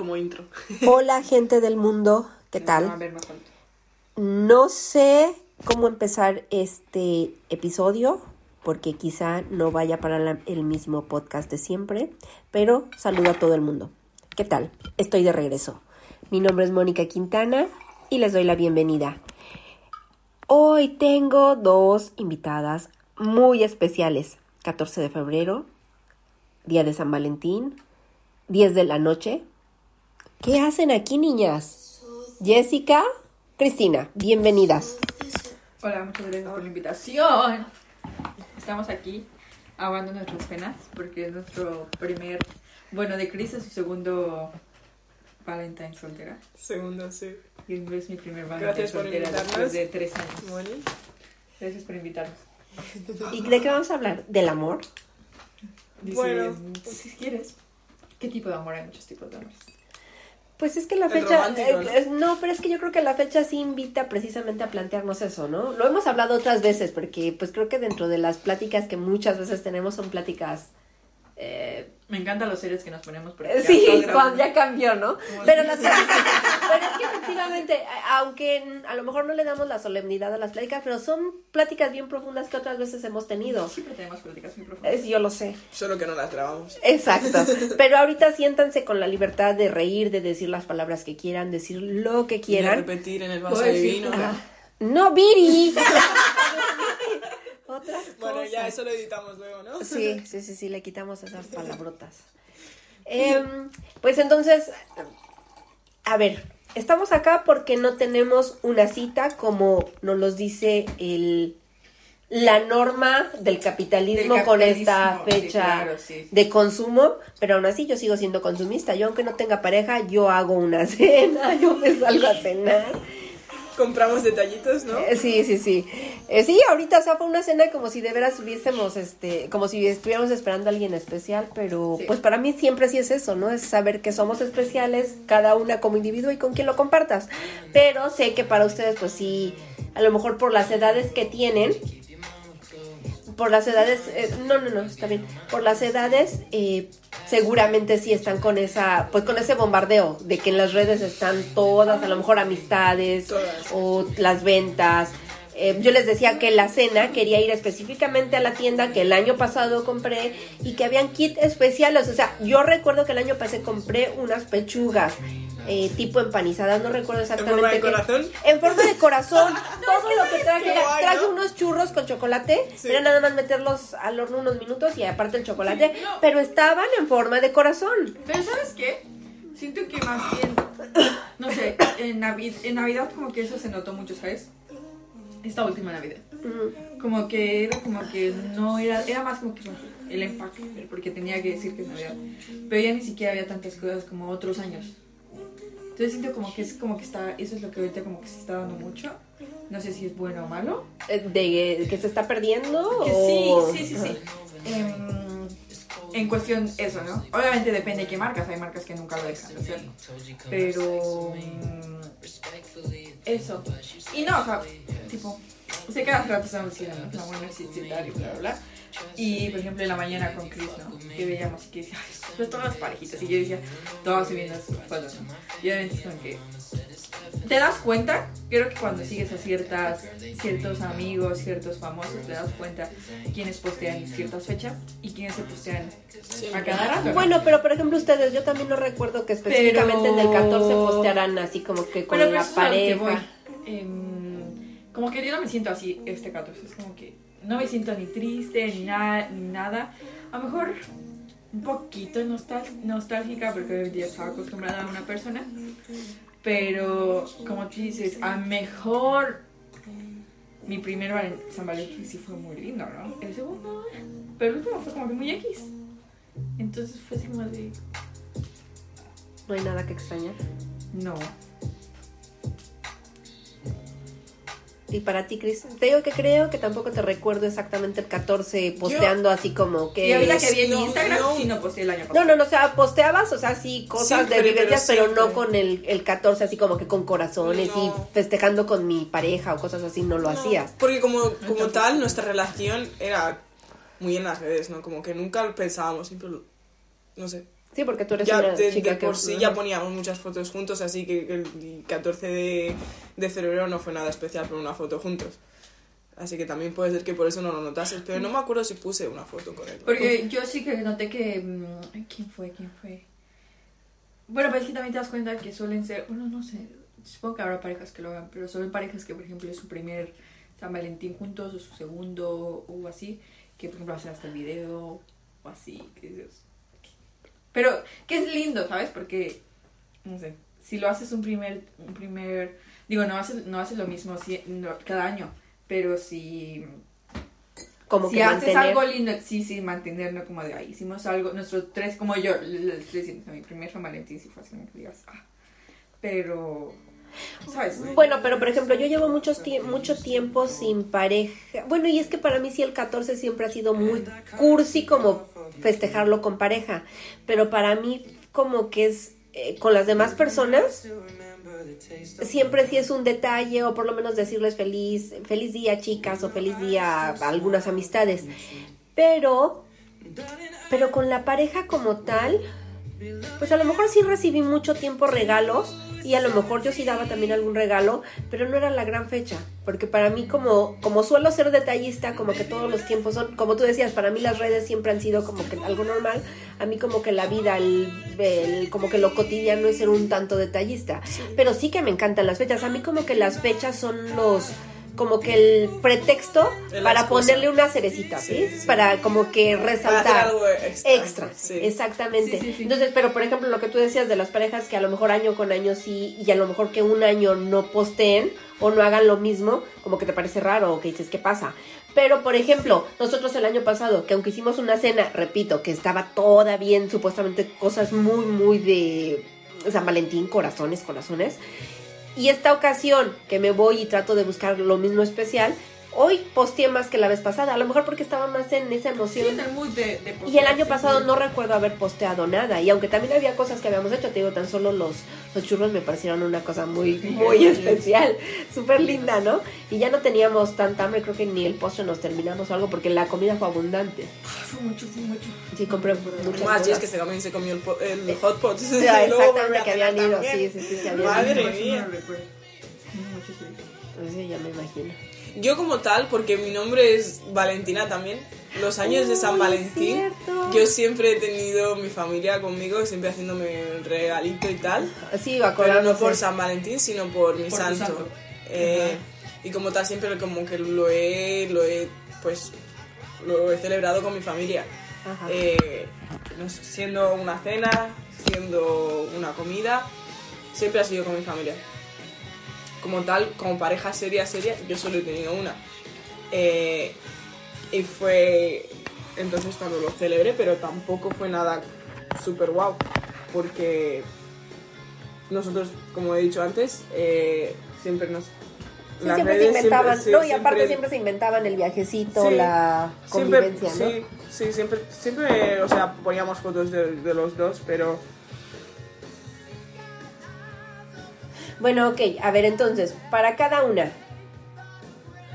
Como intro. Hola gente del mundo, ¿qué tal? No sé cómo empezar este episodio porque quizá no vaya para la- el mismo podcast de siempre, pero saludo a todo el mundo. ¿Qué tal? Estoy de regreso. Mi nombre es Mónica Quintana y les doy la bienvenida. Hoy tengo dos invitadas muy especiales. 14 de febrero, día de San Valentín, 10 de la noche. ¿Qué hacen aquí, niñas? Jessica, Cristina, bienvenidas. Hola, muchas gracias por la invitación. Estamos aquí ahogando nuestras penas porque es nuestro primer, bueno, de Cris es su segundo Valentine soltera. Segundo, sí. Y es mi primer Valentine Gracias por soltera después de tres años. Gracias por invitarnos. ¿Y de qué vamos a hablar? ¿Del amor? Dice, Bueno. pues, si quieres. ¿Qué tipo de amor? Hay muchos tipos de amor. Pues es que la fecha... eh, ¿no? eh, no, pero es que yo creo que la fecha sí invita precisamente a plantearnos eso, ¿no? Lo hemos hablado otras veces porque pues creo que dentro de las pláticas que muchas veces tenemos son pláticas... eh, Me encantan los series que nos ponemos ya sí, cuando ya cambió, ¿no? Pero, las pero es que efectivamente, aunque a lo mejor no le damos la solemnidad a las pláticas, pero son pláticas bien profundas que otras veces hemos tenido. Siempre tenemos políticas muy profundas. Es, yo lo sé. Solo que no las grabamos. Exacto. Pero ahorita siéntanse con la libertad de reír, de decir las palabras que quieran, decir lo que Y quieran. repetir en el vaso de vino. Ah, No, Viri. Otras Bueno, ya eso lo editamos luego, ¿no? Sí, sí, sí, sí, le quitamos esas palabrotas. Em, pues entonces, a ver, estamos acá porque no tenemos una cita como nos los dice el la norma del capitalismo, Del con esta sí, fecha claro, sí. de consumo, pero aún así yo sigo siendo consumista. Yo aunque no tenga pareja, yo hago una cena, yo me salgo a cenar. Compramos detallitos, ¿no? Eh, Sí, sí, sí. Eh, sí, ahorita o sea, fue una cena como si de veras hubiésemos, este, como si estuviéramos esperando a alguien especial, pero Sí. pues para mí siempre sí es eso, ¿no? Es saber que somos especiales, cada una como individuo y con quien lo compartas. Pero sé que para ustedes, pues sí, a lo mejor por las edades que tienen, por las edades, eh, no, no, no, está bien, por las edades, eh, seguramente sí están con esa, pues con ese bombardeo de que en las redes están todas, a lo mejor amistades Todas. o las ventas. Eh, yo les decía que la cena quería ir específicamente a la tienda que el año pasado compré y que habían kits especiales. O sea, yo recuerdo que el año pasado compré unas pechugas eh, tipo empanizadas, no recuerdo exactamente. forma de qué- corazón? En forma de corazón. Todo lo que traje. Traje ¿no? unos churros con chocolate. Sí. Era nada más meterlos al horno unos minutos y aparte el chocolate. Sí, no. Pero estaban en forma de corazón. Pero ¿sabes qué? Siento que más bien, no sé, en, Navi- en Navidad como que eso se notó mucho, ¿sabes? Esta última Navidad. Como que era como que no era, era más como que el empaque, porque tenía que decir que es Navidad. Pero ya ni siquiera había tantas cosas como otros años. Entonces siento como que es como que está, eso es lo que ahorita como que se está dando mucho. No sé si es bueno o malo. eh, ¿De que se está perdiendo? Que o- sí, sí, sí, sí. Em, en cuestión eso, ¿no? Obviamente depende de qué marcas, hay marcas que nunca lo dejan de hacer. Pero mm, eso. Y no, o sea, tipo, sé que rato estamos diciendo, ¿no? La buena y tal y bla bla bla. Y por ejemplo en la mañana con Chris, ¿no? Que veíamos y que decía, ay, pues todas las parejitas. Y yo decía, todas subiendo sus fotos, ¿no? Y obviamente es como que te das cuenta, creo que cuando sigues a ciertas, ciertos amigos, ciertos famosos, te das cuenta quiénes postean ciertas fechas y quiénes se postean a cada rato. ¿no? Bueno, pero por ejemplo ustedes, yo también no recuerdo que específicamente en el 14 postearan así como que con Pero la eso es a lo que pareja. voy. Em, como que yo no me siento así este 14, es como que no me siento ni triste ni, nada ni nada. A lo mejor un poquito nostálgica porque día estaba acostumbrada a una persona. Pero como tú dices, a lo mejor mi primer San Valentín sí fue muy lindo, ¿no? El segundo, pero el último fue como que muy X. Entonces fue así como de... No hay nada que extrañar. No. Y para ti, Cris, te digo que creo que tampoco te recuerdo exactamente el 14 posteando así como que... Y ahorita es- que vi en no, Instagram, no. sí no posteé el año No, pasado. no, no, o sea, posteabas, o sea, sí, cosas Siempre, de vivencias, pero, pero no con el, el 14 así como que con corazones y No. festejando con mi pareja o cosas así, no lo No, hacías. Porque como, como tal, nuestra relación era muy en las redes, ¿no? Como que nunca lo pensábamos, siempre lo- No sé. Sí, porque tú eres Ya una de, chica de que... por sí ya poníamos muchas fotos juntos, así que el 14 de, de febrero no fue nada especial por una foto juntos. Así que también puede ser que por eso no lo notases, pero no me acuerdo si puse una foto con él. Porque yo sí que noté que... mm, ¿Quién fue? ¿Quién fue? Bueno, pero es que también te das cuenta que suelen ser... Bueno, no sé. Supongo que habrá parejas que lo hagan, pero son parejas que, por ejemplo, es su primer San Valentín juntos o su segundo o así, que, por ejemplo, hacen hasta el video o así. Que. Pero que es lindo, ¿sabes? Porque, no sé, si lo haces un primer... Un primer digo, no haces, no haces lo mismo si- no, cada año, pero si como si que haces mantener... algo lindo, sí, sí, mantenerlo como de ahí. Hicimos algo, nuestros tres, como yo, les diciendo, mi primer San Valentín sí fue así, que digas, ah. Pero, ¿sabes? Bueno, pero por ejemplo, yo llevo muchos tie- mucho tiempo sin pareja. Bueno, y es que para mí sí el 14 siempre ha sido muy cursi como festejarlo con pareja. Pero para mí como que es eh, con las demás personas siempre sí es un detalle o por lo menos decirles feliz feliz día chicas o feliz día a algunas amistades. Pero pero con la pareja como tal pues a lo mejor sí recibí mucho tiempo regalos y a lo mejor yo sí daba también algún regalo, pero no era la gran fecha, porque para mí como como suelo ser detallista, como que todos los tiempos son, como tú decías, para mí las redes siempre han sido como que algo normal, a mí como que la vida, el, el- como que lo cotidiano es ser un tanto detallista, pero sí que me encantan las fechas, a mí como que las fechas son los como que el pretexto para excusa. ponerle una cerecita, ¿sí? Sí, sí. Para como que Para hacer resaltar algo extra. extra, Sí. exactamente. Sí, sí, sí. Entonces, pero por ejemplo, lo que tú decías de las parejas que a lo mejor año con año sí, y a lo mejor que un año no posteen o no hagan lo mismo, como que te parece raro o que dices, ¿qué pasa? Pero, por ejemplo, nosotros el año pasado, que aunque hicimos una cena, repito, que estaba toda bien, supuestamente cosas muy, muy de San Valentín, corazones, corazones. Y esta ocasión que me voy y trato de buscar lo mismo especial, hoy posteé más que la vez pasada, a lo mejor porque estaba más en esa Sí, emoción. en el mood de, de Y el año sí, pasado sí. no recuerdo haber posteado nada. Y aunque también había cosas que habíamos hecho, te digo, tan solo los, los churros me parecieron una cosa muy, muy especial. Súper linda, ¿no? Y ya no teníamos tanta hambre, creo que ni el postre nos terminamos o algo, porque la comida fue abundante. Fue mucho, fue mucho. Sí, compré muchas Más, y es que se también se comió el, po- el hot pot. Volvió exactamente, que habían ido, también. sí, sí, sí, se habían Madre mía. sí. Pues Sí, ya me imagino. Yo como tal, porque mi nombre es Valentina también, los años de San Valentín, yo siempre he tenido mi familia conmigo, siempre haciéndome el regalito y tal, Sí, pero acordándose. no por San Valentín, sino por mi Por santo. santo. Eh, y como tal siempre como que lo he, lo he, pues, lo he celebrado con mi familia. Eh, siendo una cena, siendo una comida, siempre ha sido con mi familia. Como tal, como pareja seria, seria, yo solo he tenido una. Eh, y fue entonces cuando lo celebré, pero tampoco fue nada súper guau, porque nosotros, como he dicho antes, eh, siempre nos... Sí, las siempre se inventaban, no, y aparte siempre se inventaban el viajecito, Sí, la siempre- convivencia, ¿no? Sí, sí, siempre, siempre, o sea, poníamos fotos de, de los dos, pero Bueno, ok, a ver, entonces, para cada una.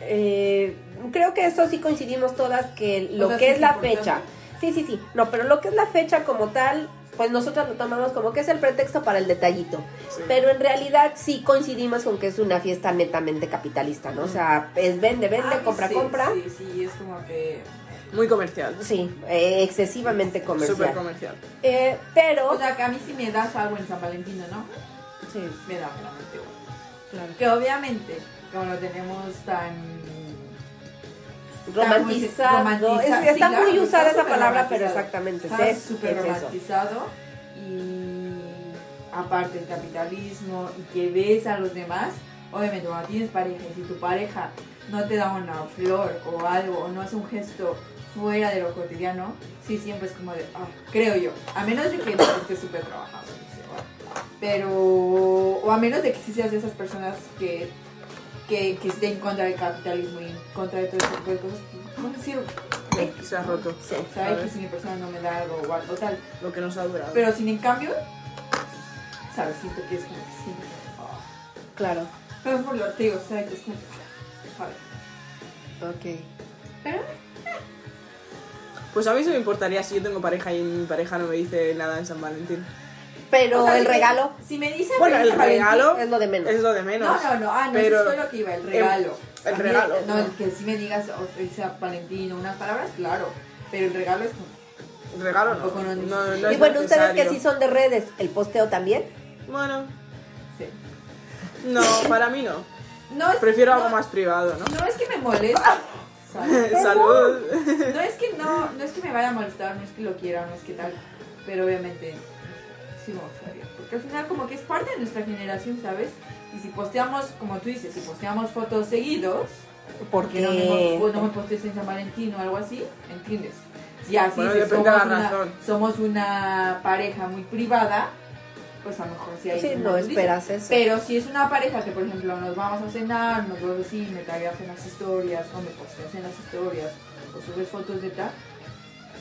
eh, creo que eso sí coincidimos todas que lo O sea, que sí es es la importante. fecha. Sí, sí, sí. No, pero lo que es la fecha como tal, pues nosotros lo tomamos como que es el pretexto para el detallito. Sí. Pero en realidad sí coincidimos con que es una fiesta netamente capitalista, ¿no? O sea, es vende, vende, Ah, compra, sí, compra. Sí, sí, es como que. muy comercial. Sí, eh, excesivamente comercial. Súper comercial. Eh, pero... O sea, que a mí si me das algo en San Valentín, ¿no? Sí, Me da realmente igual. claro. Que obviamente, como lo tenemos tan. romantizado. Romantiza- Es que está sí, muy claro, usada está esa palabra, pero exactamente. Está es- súper es eso. romantizado y aparte el capitalismo y que ves a los demás, obviamente cuando tienes pareja y si tu pareja no te da una flor o algo o no hace un gesto fuera de lo cotidiano, sí siempre es como de, ah, creo yo, a menos de que no esté súper trabajado. Dice, "Ah, Pero, o a menos de que sí seas de esas personas que, que, que estén en contra del capitalismo y en contra de todo ese tipo de cosas, no me sirve. Se ha roto. Sí, sabe que si mi persona no me da algo o algo tal. Lo que nos ha durado. Pero sin en cambio, sabes, siento que es como que sí. oh. Claro. Pero por lo te digo, o sea, que es como que. Ok. Pero, Pues a mí se me importaría si yo tengo pareja y mi pareja no me dice nada en San Valentín. Pero o sea, el si me- regalo Si me dicen Bueno, el regalo es lo de menos. es lo de menos. No, no, no, ah, no, pero eso es lo que iba, el regalo. el regalo, No, no. el que si me digas, o feliz San Valentín o unas palabras, claro. Pero el regalo es como, regalo no. No- No, no y bueno, ustedes que sí son de redes, ¿el posteo también? Bueno, sí. no, para mí no. No es, Prefiero algo más privado, ¿no? No es que me moleste. Salud. No es que no, no es que me vaya a molestar, no es que lo quiera, no es que tal. Pero obviamente sí. Porque al final como que es parte de nuestra generación, ¿sabes? Y si posteamos, como tú dices, si posteamos fotos seguidos, porque no me, no me postees en San Valentín o algo así, ¿entiendes? Si así Bueno, de somos, una, somos una pareja muy privada, pues a lo mejor sí hay Sí, no esperas eso. Pero si es una pareja que, por ejemplo, nos vamos a cenar, nos vamos así, me tagueas en las historias, o me posteas en las historias, o subes fotos de tal,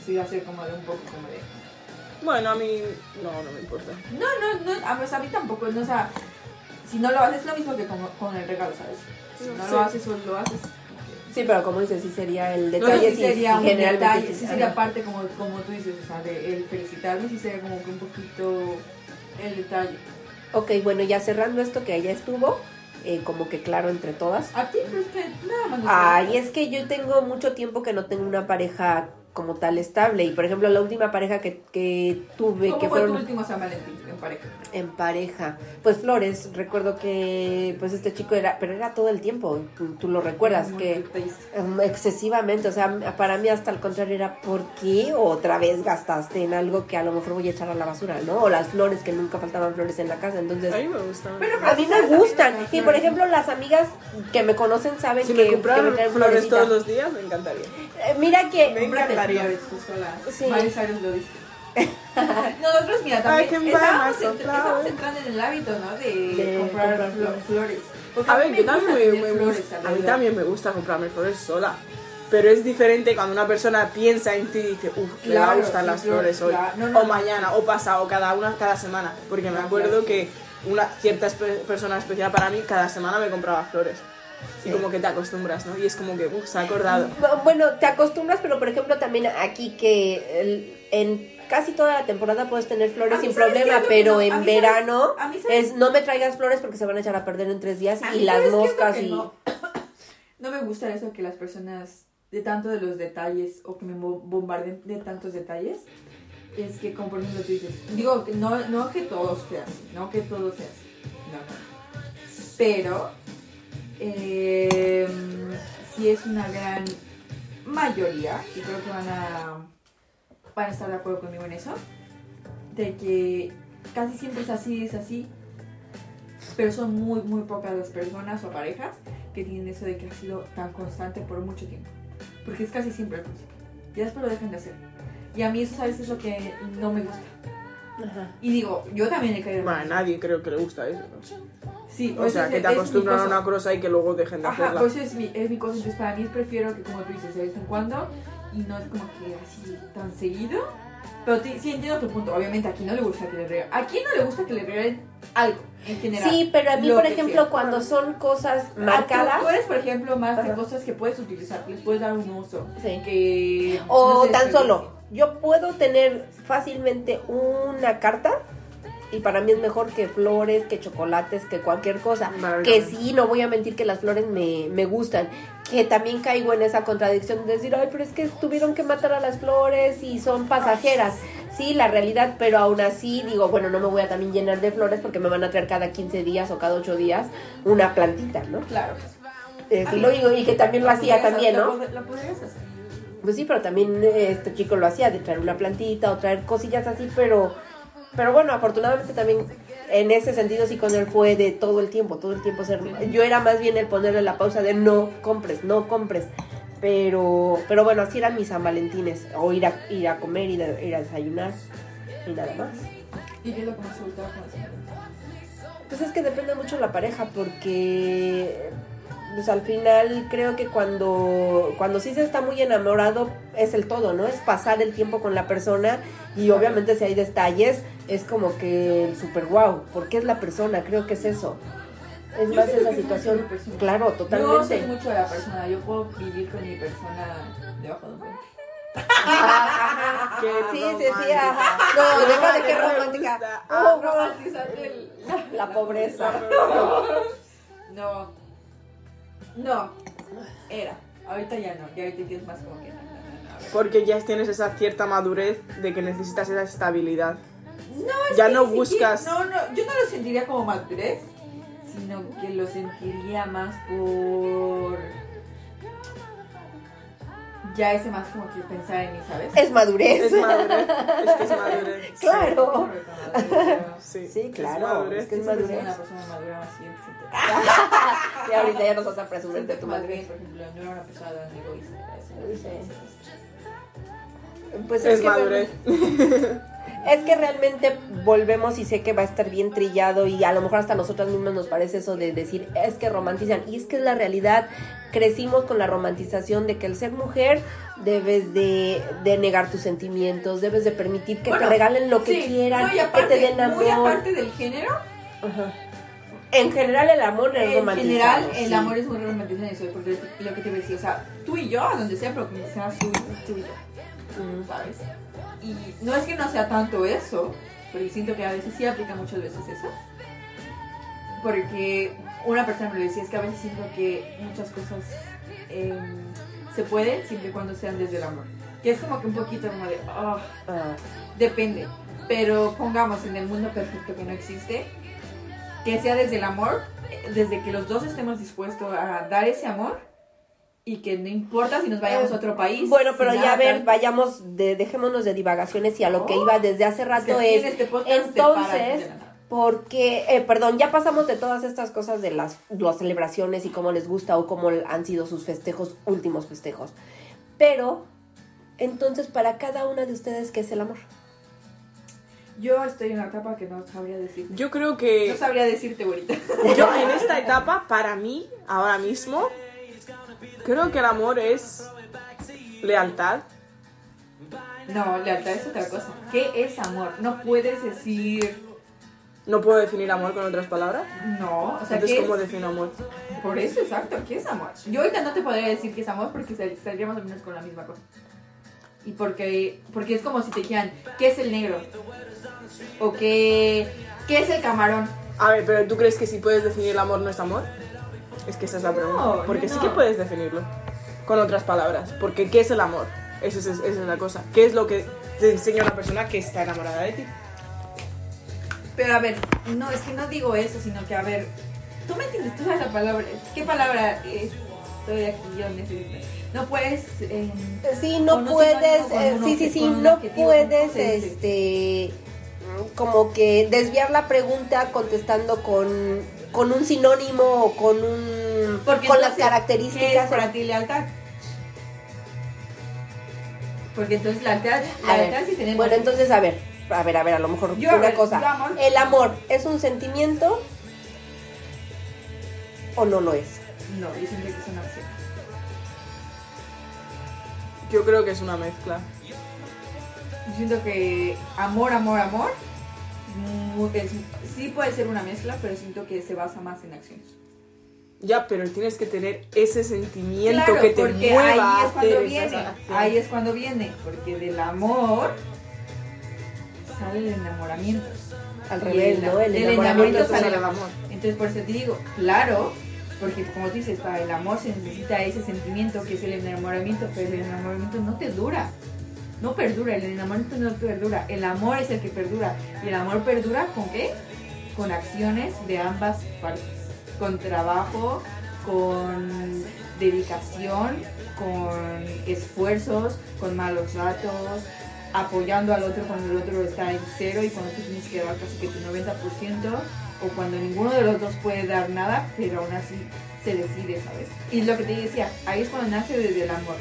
sí va a ser como de un poco como de... Bueno, a mí no, no me importa. No, no, no, a, pues a mí tampoco, no, o sea, si no lo haces es lo mismo que con, con el regalo, ¿sabes? Si no Sí. lo haces o lo haces... Sí, pero como dices, sí sería el No, detalle. sí sería sí, un detalle, sí, sería parte como, como tú dices, o sea, de el felicitarme, sí sería como que un poquito el detalle. Ok, bueno, ya cerrando esto que ya estuvo, eh, como que claro entre todas. A ti, pues que nada más. no. Ay, es que yo tengo mucho tiempo que no tengo una pareja como tal estable. Y por ejemplo, la última pareja que, que tuve, ¿Cómo que fue tu fueron último San Valentín en pareja? en pareja, pues Flores, recuerdo que pues este chico era, pero era todo el tiempo, tú, tú lo recuerdas, Muy que um, excesivamente, o sea, para mí hasta al contrario era, ¿por qué otra vez gastaste en algo que a lo mejor voy a echar a la basura, ¿no? O las flores, que nunca faltaban flores en la casa, entonces... A mí me gusta. Pero A mí me gustan. Y por ejemplo, las amigas que me conocen saben si que, me compraran que me traen flores florecitas. todos los días, me encantaría. Eh, Mira que Me encantaría. sola. Sí. Miley Cyrus lo dice. Nosotros, mira, también estábamos, flowers. entrando en el hábito, ¿no? De, De comprar, comprar flo- flores. A ver, me yo también me, me flores a mí también me gusta comprarme flores sola. Pero es diferente cuando una persona piensa en ti y dice, uff, le va a Claro, gustar sí, las flores, flores hoy. claro. No, no, o no. mañana, o pasado, cada una, cada semana. Porque me acuerdo claro. que una cierta persona especial para mí cada semana me compraba flores. Y como que te acostumbras, ¿no? Y es como que, uff, se ha acordado. Bu- Bueno, te acostumbras, pero por ejemplo también aquí que en casi toda la temporada puedes tener flores sin ¿sabes qué problema, pero no- en verano es no me traigas flores porque se van a echar a perder en tres días y las ¿sabes qué es lo moscas y... No, no me gusta eso que las personas, de tanto de los detalles, o que me bo- bombarden de tantos detalles, es que, como por ejemplo tú dices, digo, no, no que todos sea así, no que todo sea así, no, no. Pero, eh, sí es una gran mayoría, y creo que van a, van a estar de acuerdo conmigo en eso, de que casi siempre es así, es así, pero son muy, muy pocas las personas o parejas que tienen eso de que ha sido tan constante por mucho tiempo. Porque es casi siempre al principio. Y después lo dejan de hacer. Y a mí eso, ¿sabes? Es lo que no me gusta. Ajá. Y digo, yo también he caído en Bueno, a nadie creo que le gusta eso. ¿no? Sí, O pues sea, es- que te acostumbran a una cosa y que luego dejen de Ajá, hacerla. pues es mi, es mi cosa. Entonces, para mí prefiero que, como tú dices, de vez en cuando y no es como que así tan seguido. Pero sí entiendo tu punto. Obviamente, aquí no le gusta que le regalen. ¿A quién no le gusta que le regalen algo en general? Sí, pero a mí, por ejemplo, sea. cuando son cosas marcadas... Tú eres, por ejemplo, más de cosas que puedes utilizar, que les puedes dar un uso. Sí. Que. O no sé, tan solo, yo puedo tener fácilmente una carta y para mí es mejor que flores, que chocolates, que cualquier cosa. Que sí, no voy a mentir que las flores me, me gustan. Que también caigo en esa contradicción de decir, ay, pero es que tuvieron que matar a las flores y son pasajeras. Sí, la realidad, pero aún así digo, bueno, no me voy a también llenar de flores porque me van a traer cada 15 días o cada 8 días una plantita, ¿no? Claro. Eh, sí lo digo y que también lo hacía también, ¿no? La podrías hacer. Pues sí, pero también eh, este chico lo hacía, de traer una plantita o traer cosillas así, pero, pero bueno, afortunadamente también en ese sentido sí con él fue de todo el tiempo, todo el tiempo ser... Yo era más bien el ponerle la pausa de no compres, no compres. Pero, pero bueno, así eran mis San Valentines, o ir a, ir a comer, ir a, ir a desayunar y nada más. ¿Y qué lo que más te gustaba con eso? Pues es que depende mucho de la pareja, porque pues al final creo que cuando, cuando sí se está muy enamorado es el todo, ¿no? Es pasar el tiempo con la persona y obviamente si hay detalles es como que el super wow, porque es la persona, creo que es eso. Es Yo más esa situación, claro, Yo soy totalmente. mucho de la persona. Yo puedo vivir con mi persona debajo de un puente. Sí, sí, sí, ajá. No, deja de que romántica. Oh, el- la pobreza. No. No. Era. Ahorita ya no. Ya ahorita ya es más como que. Porque ya tienes esa cierta madurez de que necesitas esa estabilidad. No, es Ya que no buscas- siquiera- No, no, yo no lo sentiría como madurez, sino que lo sentiría más por. Ya ese más como que pensar en mí, ¿sabes? Es madurez. Es madurez. Es que es madurez. Claro. Sí, Sí, claro, es que es Es madurez. una persona madura más bien. Y ahorita ya nos vas a presumir de tu madurez. por ejemplo, no era una persona tan egoísta. Pues Es que madurez. Es que realmente volvemos y sé que va a estar bien trillado y a lo mejor hasta nosotras mismas nos parece eso de decir es que romantizan y es que es la realidad crecimos con la romantización de que el ser mujer debes de, de negar tus sentimientos debes de permitir que te regalen lo que Sí, quieran y que aparte, te den amor Muy aparte del género, Ajá. en general el amor es en romantizado general el sí. amor es muy romantizado porque lo que te voy a decir, o sea, tú y yo, a donde sea, pero que sea tú, tú y yo. Mm. ¿sabes? Y no es que no sea tanto eso, porque siento que a veces sí aplica muchas veces eso. Porque una persona me lo decía, es que a veces siento que muchas cosas eh, se pueden siempre y cuando sean desde el amor. Que es como que un poquito como de, "Ah, Ah, depende. Pero pongamos en el mundo perfecto que no existe, que sea desde el amor, desde que los dos estemos dispuestos a dar ese amor y que no importa si nos vayamos a otro país. bueno pero ya a ver vayamos de, dejémonos de divagaciones y a lo que Oh. iba desde hace que rato es este entonces. Porque, eh, perdón, ya pasamos de todas estas cosas de las, las celebraciones y cómo les gusta o cómo han sido sus festejos, últimos festejos. Pero, entonces, para cada una de ustedes, ¿qué es el amor? Yo estoy en una etapa que no sabría decirte. Yo creo que No sabría decirte ahorita. yo en esta etapa, para mí, ahora mismo, creo que el amor es lealtad. No, lealtad es otra cosa. ¿Qué es amor? No puedes decir No puedo definir amor con otras palabras. no. O sea, Entonces, ¿qué ¿cómo es? defino amor? Por eso, exacto. ¿Qué es amor? Yo ahorita no te podría decir qué es amor porque sal- saldríamos al menos con la misma cosa. Y porque, porque es como si te dijeran, ¿qué es el negro? O qué, ¿qué es el camarón? A ver, pero ¿tú crees que si puedes definir el amor no es amor? Es que esa es la pregunta. No, Porque no, sí que puedes definirlo con otras palabras. Porque ¿qué es el amor? Esa es, esa es la cosa. ¿Qué es lo que te enseña una persona que está enamorada de ti? Pero a ver, no, es que no digo eso, sino que a ver, tú me entiendes, tú sabes la palabra. ¿Qué palabra es? Estoy aquí, yo necesito. No puedes. eh, Sí, no puedes, eh, sí, sí, sí, no puedes, este, como que desviar la pregunta contestando con, con un sinónimo o con un, Porque con las entonces, ¿Qué es características. para ti lealtad? Porque entonces lealtad, A ver, lealtad sí tenemos. Bueno, entonces, a ver, a ver, a ver, a lo mejor Yo, una ver, cosa. yo amor- ¿El amor es un sentimiento o no lo es? No, yo siento que es una opción. Yo creo que es una mezcla. Yo siento que amor, amor, amor. Es- sí puede ser una mezcla, pero siento que se basa más en acciones. Ya, pero tienes que tener ese sentimiento Claro, que te porque mueva ahí a es cuando viene. Ahí es cuando viene. Porque del amor sale el enamoramiento. Al Y revés, el- ¿no? El el enamoramiento enamoramiento sale el amor. Entonces por eso te digo, claro, porque como tú dices, para el amor se necesita ese sentimiento que es el enamoramiento, pero el enamoramiento no te dura. No perdura, el enamoramiento no perdura, el amor es el que perdura. Y el amor perdura con qué? Con acciones de ambas partes. Con trabajo, con dedicación, con esfuerzos, con malos ratos, apoyando al otro cuando el otro está en cero y cuando tú tienes que dar casi que tu 90%, o cuando ninguno de los dos puede dar nada, pero aún así se decide, ¿sabes? Y lo que te decía, ahí es cuando nace desde el amor.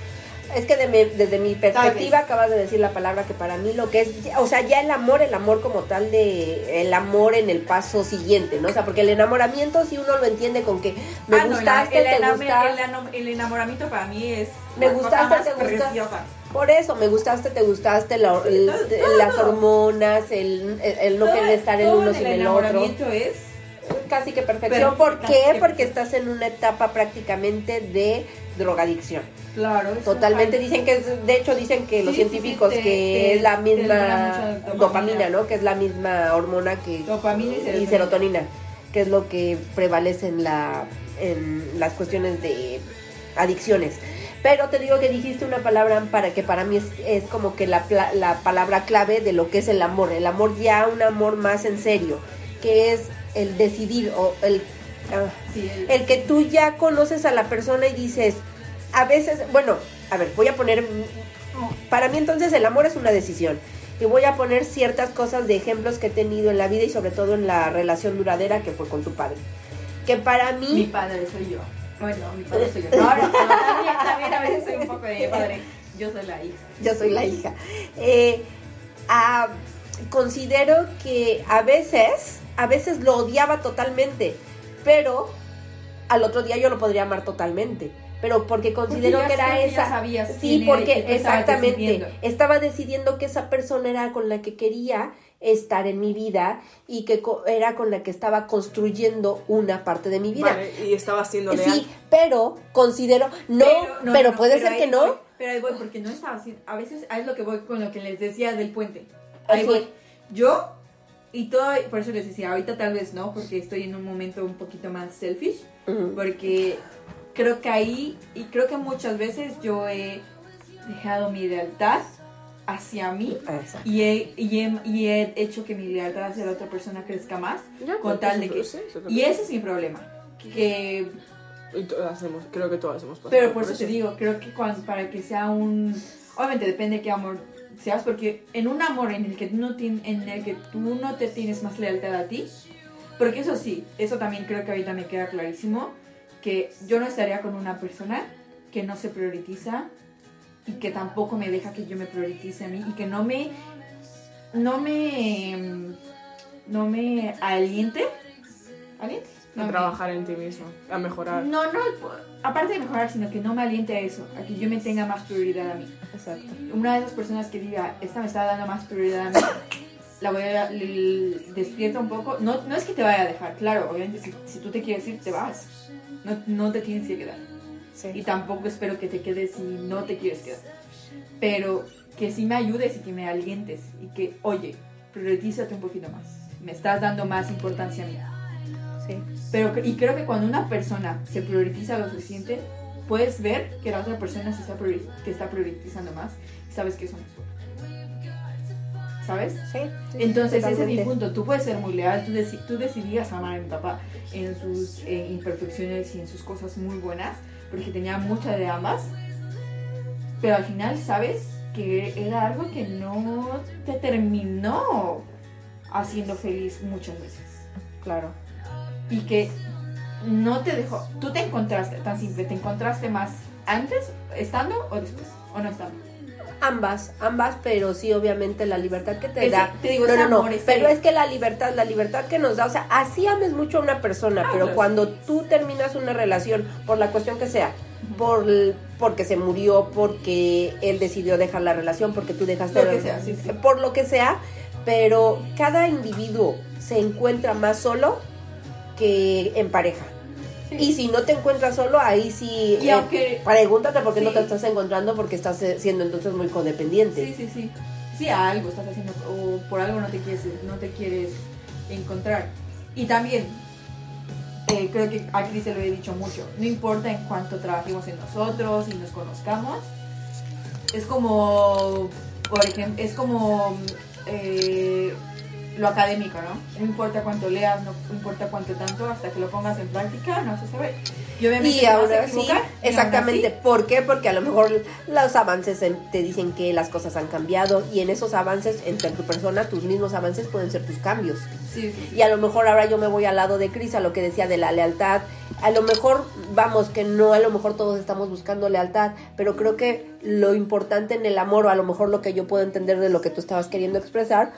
Es que de mi- desde mi perspectiva acabas de decir la palabra que para mí lo que es, o sea, ya el amor, el amor como tal de el amor en el paso siguiente, ¿no? O sea, porque el enamoramiento si uno lo entiende con que me Ah, no, gustaste, el, te enam- gusta- el enam- el enamoramiento para mí es Me cosa gustaste, más te gusta. Por eso, me gustaste, te gustaste, la- el- Todo, las hormonas, el, el- el no Todo- querer estar el uno sin el el otro. enamoramiento es Casi que perfección. Pero- ¿Por qué? que Porque estás en una etapa prácticamente de drogadicción. Claro es Totalmente dicen que es, de hecho dicen que los Sí, científicos sí, te- que te- es la misma dopamina. dopamina. ¿no? Que es la misma hormona que Dopamina y serotonina. serotonina, que es lo que prevalece en la en las cuestiones de adicciones. Pero te digo que dijiste una palabra para que para mí es, es como que la, la palabra clave de lo que es el amor. El amor ya un amor más en serio, que es el decidir o el, ah, Sí, el- el que tú ya conoces a la persona y dices, a veces, bueno, a ver, voy a poner, para mí entonces el amor es una decisión. Y voy a poner ciertas cosas de ejemplos que he tenido en la vida y sobre todo en la relación duradera que fue con tu padre. Que para mí... mi padre soy yo. Bueno, mi padre soy yo. No, no, no, también, también a veces soy un poco de mi padre. Yo soy la hija. yo soy la hija. Eh, ah, considero que a veces, a veces lo odiaba totalmente, pero al otro día yo lo podría amar totalmente. Pero porque considero ya- que era porque ya esa. sabías sí, porque exactamente decidiendo. estaba decidiendo que esa persona era con la que quería estar en mi vida y que co- era con la que estaba construyendo una parte de mi vida. Vale, y estaba siendo leal. Sí, pero considero no, pero, no, puede pero ser ahí que no. voy, pero ahí voy porque no estaba así. A veces ahí es lo que voy con lo que les decía del puente. Ahí Así. voy. Yo y todo, por eso les decía, ahorita tal vez no, porque estoy en un momento un poquito más selfish, porque creo que ahí y creo que muchas veces yo he dejado mi lealtad hacia mí Exacto. y he, y he, y he hecho que mi lealtad hacia la otra persona crezca más Ya, con tal de que sí, y ese es mi problema que Y todas hemos, creo que todas pasado. pero por eso te digo creo que cuando, para que sea un obviamente depende de qué amor seas porque en un amor en el que tú no tien- en el que tú no te tienes más lealtad a ti porque eso sí eso también creo que ahorita me queda clarísimo que yo no estaría con una persona que no se prioriza y que tampoco me deja que yo me priorice a mí y que no me no me no me aliente. Aliente A No me- trabajar en ti mismo, a mejorar. no no aparte de mejorar sino que no me aliente a eso a que yo me tenga más prioridad a mí. Exacto. una de esas personas que diga esta me está dando más prioridad a mí la voy a despierta un poco. No, no es que te vaya a dejar claro obviamente si, si tú te quieres ir te vas no, no te tienes que quedar y tampoco espero que te quedes si no te quieres quedar. Pero que sí me ayudes y que me alientes y que, oye, prioritízate un poquito más. Me estás dando más importancia a mí. Sí. Pero, y creo que cuando una persona se prioriza lo suficiente, puedes ver que la otra persona se está que está priorizando más y sabes que eso no es bueno. ¿Sabes? Sí, sí, Entonces ese es mi punto. Tú puedes ser muy leal, tú, deci- tú decidías amar a mi papá en sus eh, imperfecciones y en sus cosas muy buenas, porque tenía muchas de ambas. Pero al final sabes que era algo que no te terminó haciendo feliz muchas veces. Claro. Y que no te dejó. Tú te encontraste, tan simple, te encontraste más antes, estando o después, o no estando. Ambas, ambas, pero sí, obviamente la libertad que te da. te digo, no, no, no, amor, pero es que la libertad, la libertad que nos da, o sea, así ames mucho a una persona, Ah, pero cuando tú terminas una relación, por la cuestión que sea, por porque se murió, porque él decidió dejar la relación, porque tú dejaste Lo la- que sea, sí, sí. por lo que sea, pero cada individuo se encuentra más solo que en pareja. Sí. Y si no te encuentras solo, ahí sí. Y eh, aunque- pregúntate por qué no te estás encontrando, porque estás eh, siendo entonces muy codependiente. Sí, sí, sí. Sí, algo estás haciendo o por algo no te quieres, no te quieres encontrar. Y también, eh, creo que a Cris se lo he dicho mucho, no importa en cuánto trabajemos en nosotros y nos conozcamos, es como, por ejemplo, es como eh, lo académico, ¿no? No importa cuánto leas, no importa cuánto tanto, hasta que lo pongas en práctica, no se sabe. Y obviamente Y te vas aún a aún exactamente, así- ¿por qué? Porque a lo mejor los avances te dicen que las cosas han cambiado y en esos avances, entre tu persona, tus mismos avances pueden ser tus cambios. sí, sí, sí. Y a lo mejor ahora yo me voy al lado de Cris, a lo que decía de la lealtad, a lo mejor, vamos, que no, a lo mejor todos estamos buscando lealtad, pero creo que lo importante en el amor, o a lo mejor lo que yo puedo entender de lo que tú estabas queriendo expresar,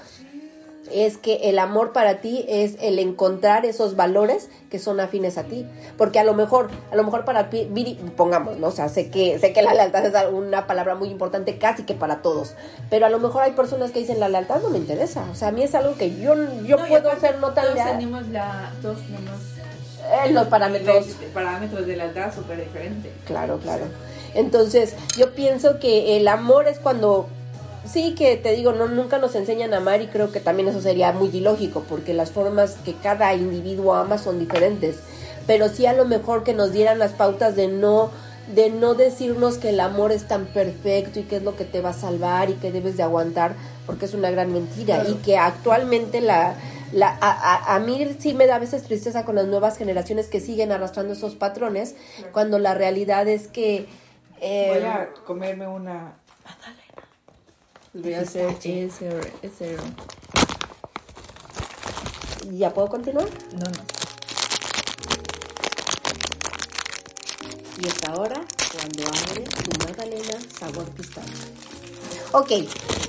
es que el amor para ti es el encontrar esos valores que son afines a ti, porque a lo mejor, a lo mejor para ti, pongamos, ¿no? O sea, sé que sé que la lealtad es una palabra muy importante casi que para todos, pero a lo mejor hay personas que dicen la lealtad no me interesa, o sea, a mí es algo que yo yo puedo ser no tan leal. Tenemos la todos tenemos eh, los parámetros parámetros de lealtad súper diferentes. Claro, claro. Entonces, yo pienso que el amor es cuando sí que te digo, no, nunca nos enseñan a amar y creo que también eso sería muy ilógico porque las formas que cada individuo ama son diferentes. Pero sí a lo mejor que nos dieran las pautas de no de no decirnos que el amor es tan perfecto y que es lo que te va a salvar y que debes de aguantar porque es una gran mentira. Y que actualmente la, la a, a, mí sí me da a veces tristeza con las nuevas generaciones que siguen arrastrando esos patrones cuando la realidad es que eh, voy a comerme una Voy a hacer ese, ese. ¿Ya puedo continuar? No, no. Y es ahora cuando abres tu magdalena sabor pistacho. Ok,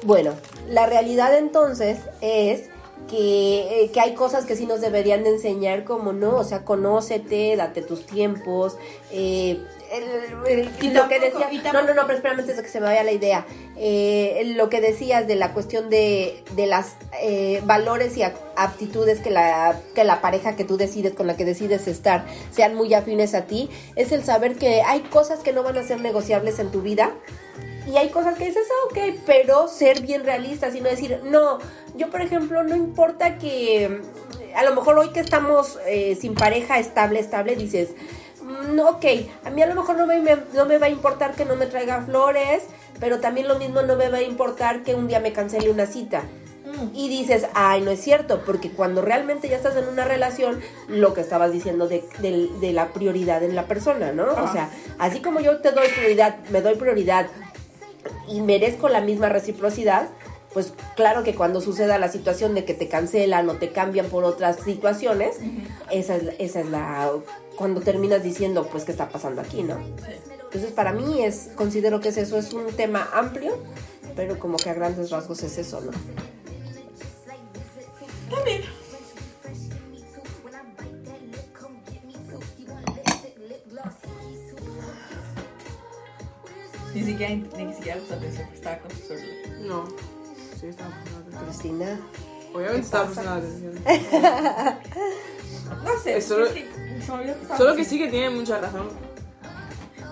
bueno, la realidad entonces es que, eh, que, hay cosas que sí nos deberían de enseñar, como no, o sea, conócete, date tus tiempos, eh, lo que decía, no, no, no, pero espérame antes de que se me vaya la idea. Eh, lo que decías de la cuestión de, de las eh, valores y aptitudes que la, que la pareja que tú decides, con la que decides estar, sean muy afines a ti, es el saber que hay cosas que no van a ser negociables en tu vida. Y hay cosas que dices, ah, ok, pero ser bien realistas y no decir, no, yo por ejemplo, no importa que, a lo mejor hoy que estamos eh, sin pareja estable, estable, dices, Mm, ok, a mí a lo mejor no me, no me va a importar que no me traiga flores, pero también lo mismo no me va a importar que un día me cancele una cita. Mm. Y dices, ay, no es cierto, porque cuando realmente ya estás en una relación, lo que estabas diciendo de, la prioridad en la persona, ¿no? O sea, así como yo te doy prioridad, me doy prioridad y merezco la misma reciprocidad, pues claro que cuando suceda la situación de que te cancelan o te cambian por otras situaciones, esa, es, esa es la cuando terminas diciendo, pues, ¿qué está pasando aquí, no? Entonces, para mí es, considero que es eso, es un tema amplio, pero como que a grandes rasgos es eso, ¿no? También. Ni siquiera, ni siquiera los atención, estaba con su celular. No, sí, estaba con Cristina. Obviamente estaba prestando atención. no sé, solo, solo que sí que tiene mucha razón.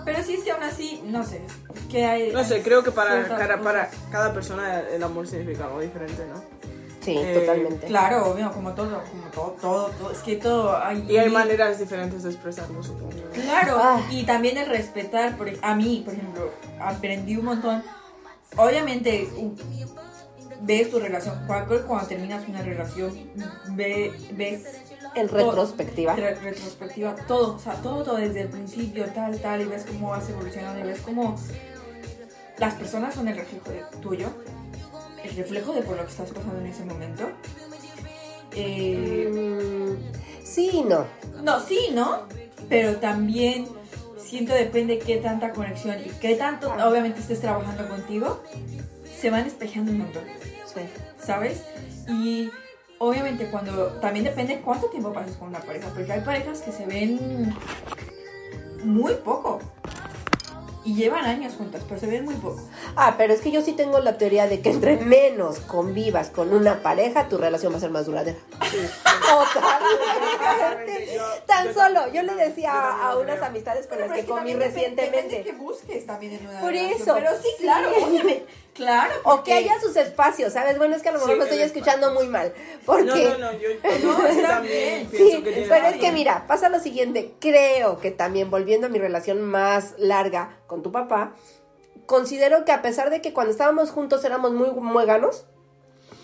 Pero sí es que aún así, no sé, que hay... No sé, creo que para cada persona el amor significa algo diferente, ¿no? Sí, eh, totalmente. Claro, obvio, como todo, como todo, todo, todo, es que todo hay... Y hay maneras diferentes de expresarlo, supongo. Claro, ah. y también el respetar, por, a mí, por ejemplo, aprendí un montón, obviamente ves tu relación, cuando, cuando terminas una relación, ve, ves en retrospectiva. retrospectiva, todo, o sea, todo, todo desde el principio, tal, tal, y ves cómo vas evolucionando, y ves cómo las personas son el reflejo de tuyo, el reflejo de por lo que estás pasando en ese momento. Eh, mm, sí y no. No, sí, ¿no? Pero también siento depende qué tanta conexión y qué tanto, ah. obviamente, estés trabajando contigo, se van espejando un montón. Sí. ¿Sabes? Y obviamente cuando también depende cuánto tiempo pases con una pareja, porque hay parejas que se ven muy poco y llevan años juntas, pero se ven muy poco. Ah, pero es que yo sí tengo la teoría de que entre menos convivas con una pareja, tu relación va a ser más duradera. Tan solo, yo le decía a, unas amistades con las que, comí recientemente. que busques también en una Por eso. Pero sí, claro, Claro. O que haya sus espacios, ¿sabes? Bueno, es que a lo mejor me estoy escuchando muy mal. Porque... No, no, no, yo, también sí, Pero es que mira, pasa lo siguiente. Creo que también, volviendo a mi relación más larga con tu papá, considero que a pesar de que cuando estábamos juntos éramos muy muéganos,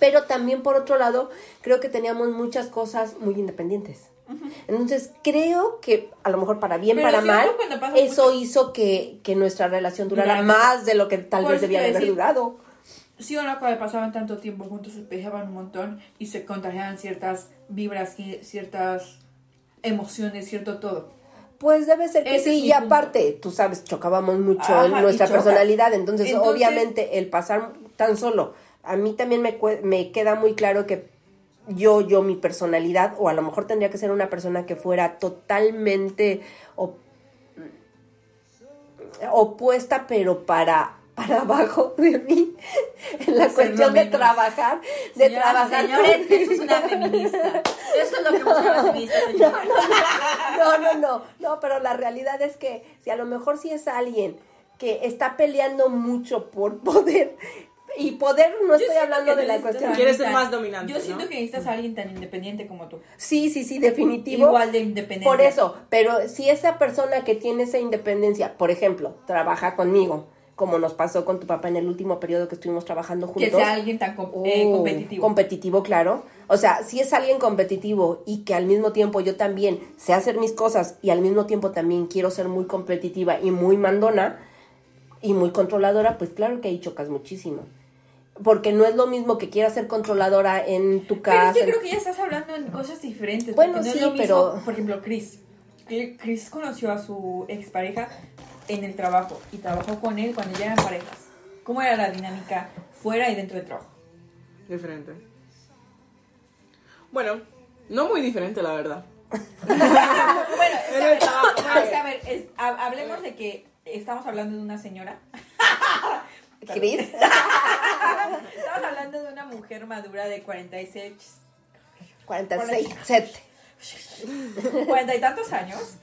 pero también por otro lado, creo que teníamos muchas cosas muy independientes. Entonces creo que a lo mejor para bien, para mal, eso hizo que, nuestra relación durara más de lo que tal vez debía haber durado. Sí o no, cuando pasaban tanto tiempo juntos se pegaban un montón y se contagiaban ciertas vibras, ciertas emociones, cierto todo. Pues debe ser que Ese sí, y punto. aparte, tú sabes, chocábamos mucho Ajá, en nuestra personalidad, entonces, Entonces- obviamente el pasar tan solo, a mí también me, me queda muy claro que yo, yo, mi personalidad, o a lo mejor tendría que ser una persona que fuera totalmente op- opuesta, pero para para abajo de mí en la cuestión de trabajar de Señoras y trabajar señores, eso es una feminista. Eso es lo que buscan las feministas, señores. No, no, no, no, pero la realidad es que si a lo mejor si es alguien que está peleando mucho por poder, y poder no Yo estoy hablando de la cuestión. Quieres ser más dominante, Yo siento ¿no? que necesitas a alguien tan independiente como tú. Sí, sí, sí, definitivo. Igual de independiente. Por eso, pero si esa persona que tiene esa independencia, por ejemplo, trabaja conmigo, como nos pasó con tu papá en el último periodo que estuvimos trabajando juntos. Que sea alguien tan com- eh, Oh, competitivo. competitivo, claro. O sea, si es alguien competitivo y que al mismo tiempo yo también sé hacer mis cosas y al mismo tiempo también quiero ser muy competitiva y muy mandona y muy controladora, pues claro que ahí chocas muchísimo. Porque no es lo mismo que quieras ser controladora en tu Pero casa. es que creo que ya estás hablando en cosas diferentes. Bueno, no es sí, lo mismo, pero- Por ejemplo, Chris. Chris conoció a su expareja en el trabajo y trabajó con él cuando ya eran parejas. ¿Cómo era la dinámica fuera y dentro del trabajo? Diferente. Bueno, no muy diferente, la verdad. Bueno, es a ver, trabajo, no, a es que, ver. a ver, es- ha- hablemos de que estamos hablando de una señora. Chris. Estamos hablando de una mujer madura de 46, 46, 7. cuarenta y tantos años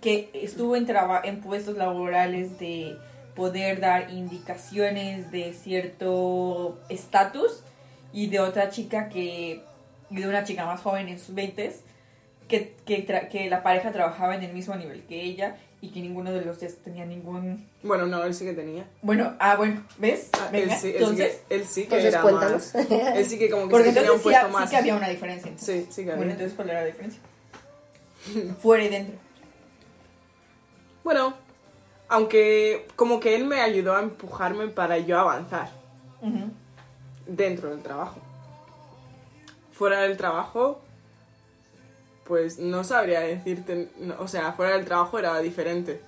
que estuvo en, en puestos laborales de poder dar indicaciones de cierto estatus y de otra chica que de una chica más joven en sus 20 que, que la pareja trabajaba en el mismo nivel que ella y que ninguno de los dos tenía ningún Bueno, no, él sí que tenía. bueno ah bueno ves Ah, él, Venga, sí, él, sí entonces que, él sí que Entonces, era cuéntanos. más. Él sí que como que porque sí tenía un entonces sí, puesto más. sí que había una diferencia entonces. Sí, sí que había. bueno entonces cuál era la diferencia fuera y dentro Bueno, aunque como que él me ayudó a empujarme para yo avanzar dentro del trabajo. Fuera del trabajo, pues no sabría decirte, no, o sea, fuera del trabajo era diferente.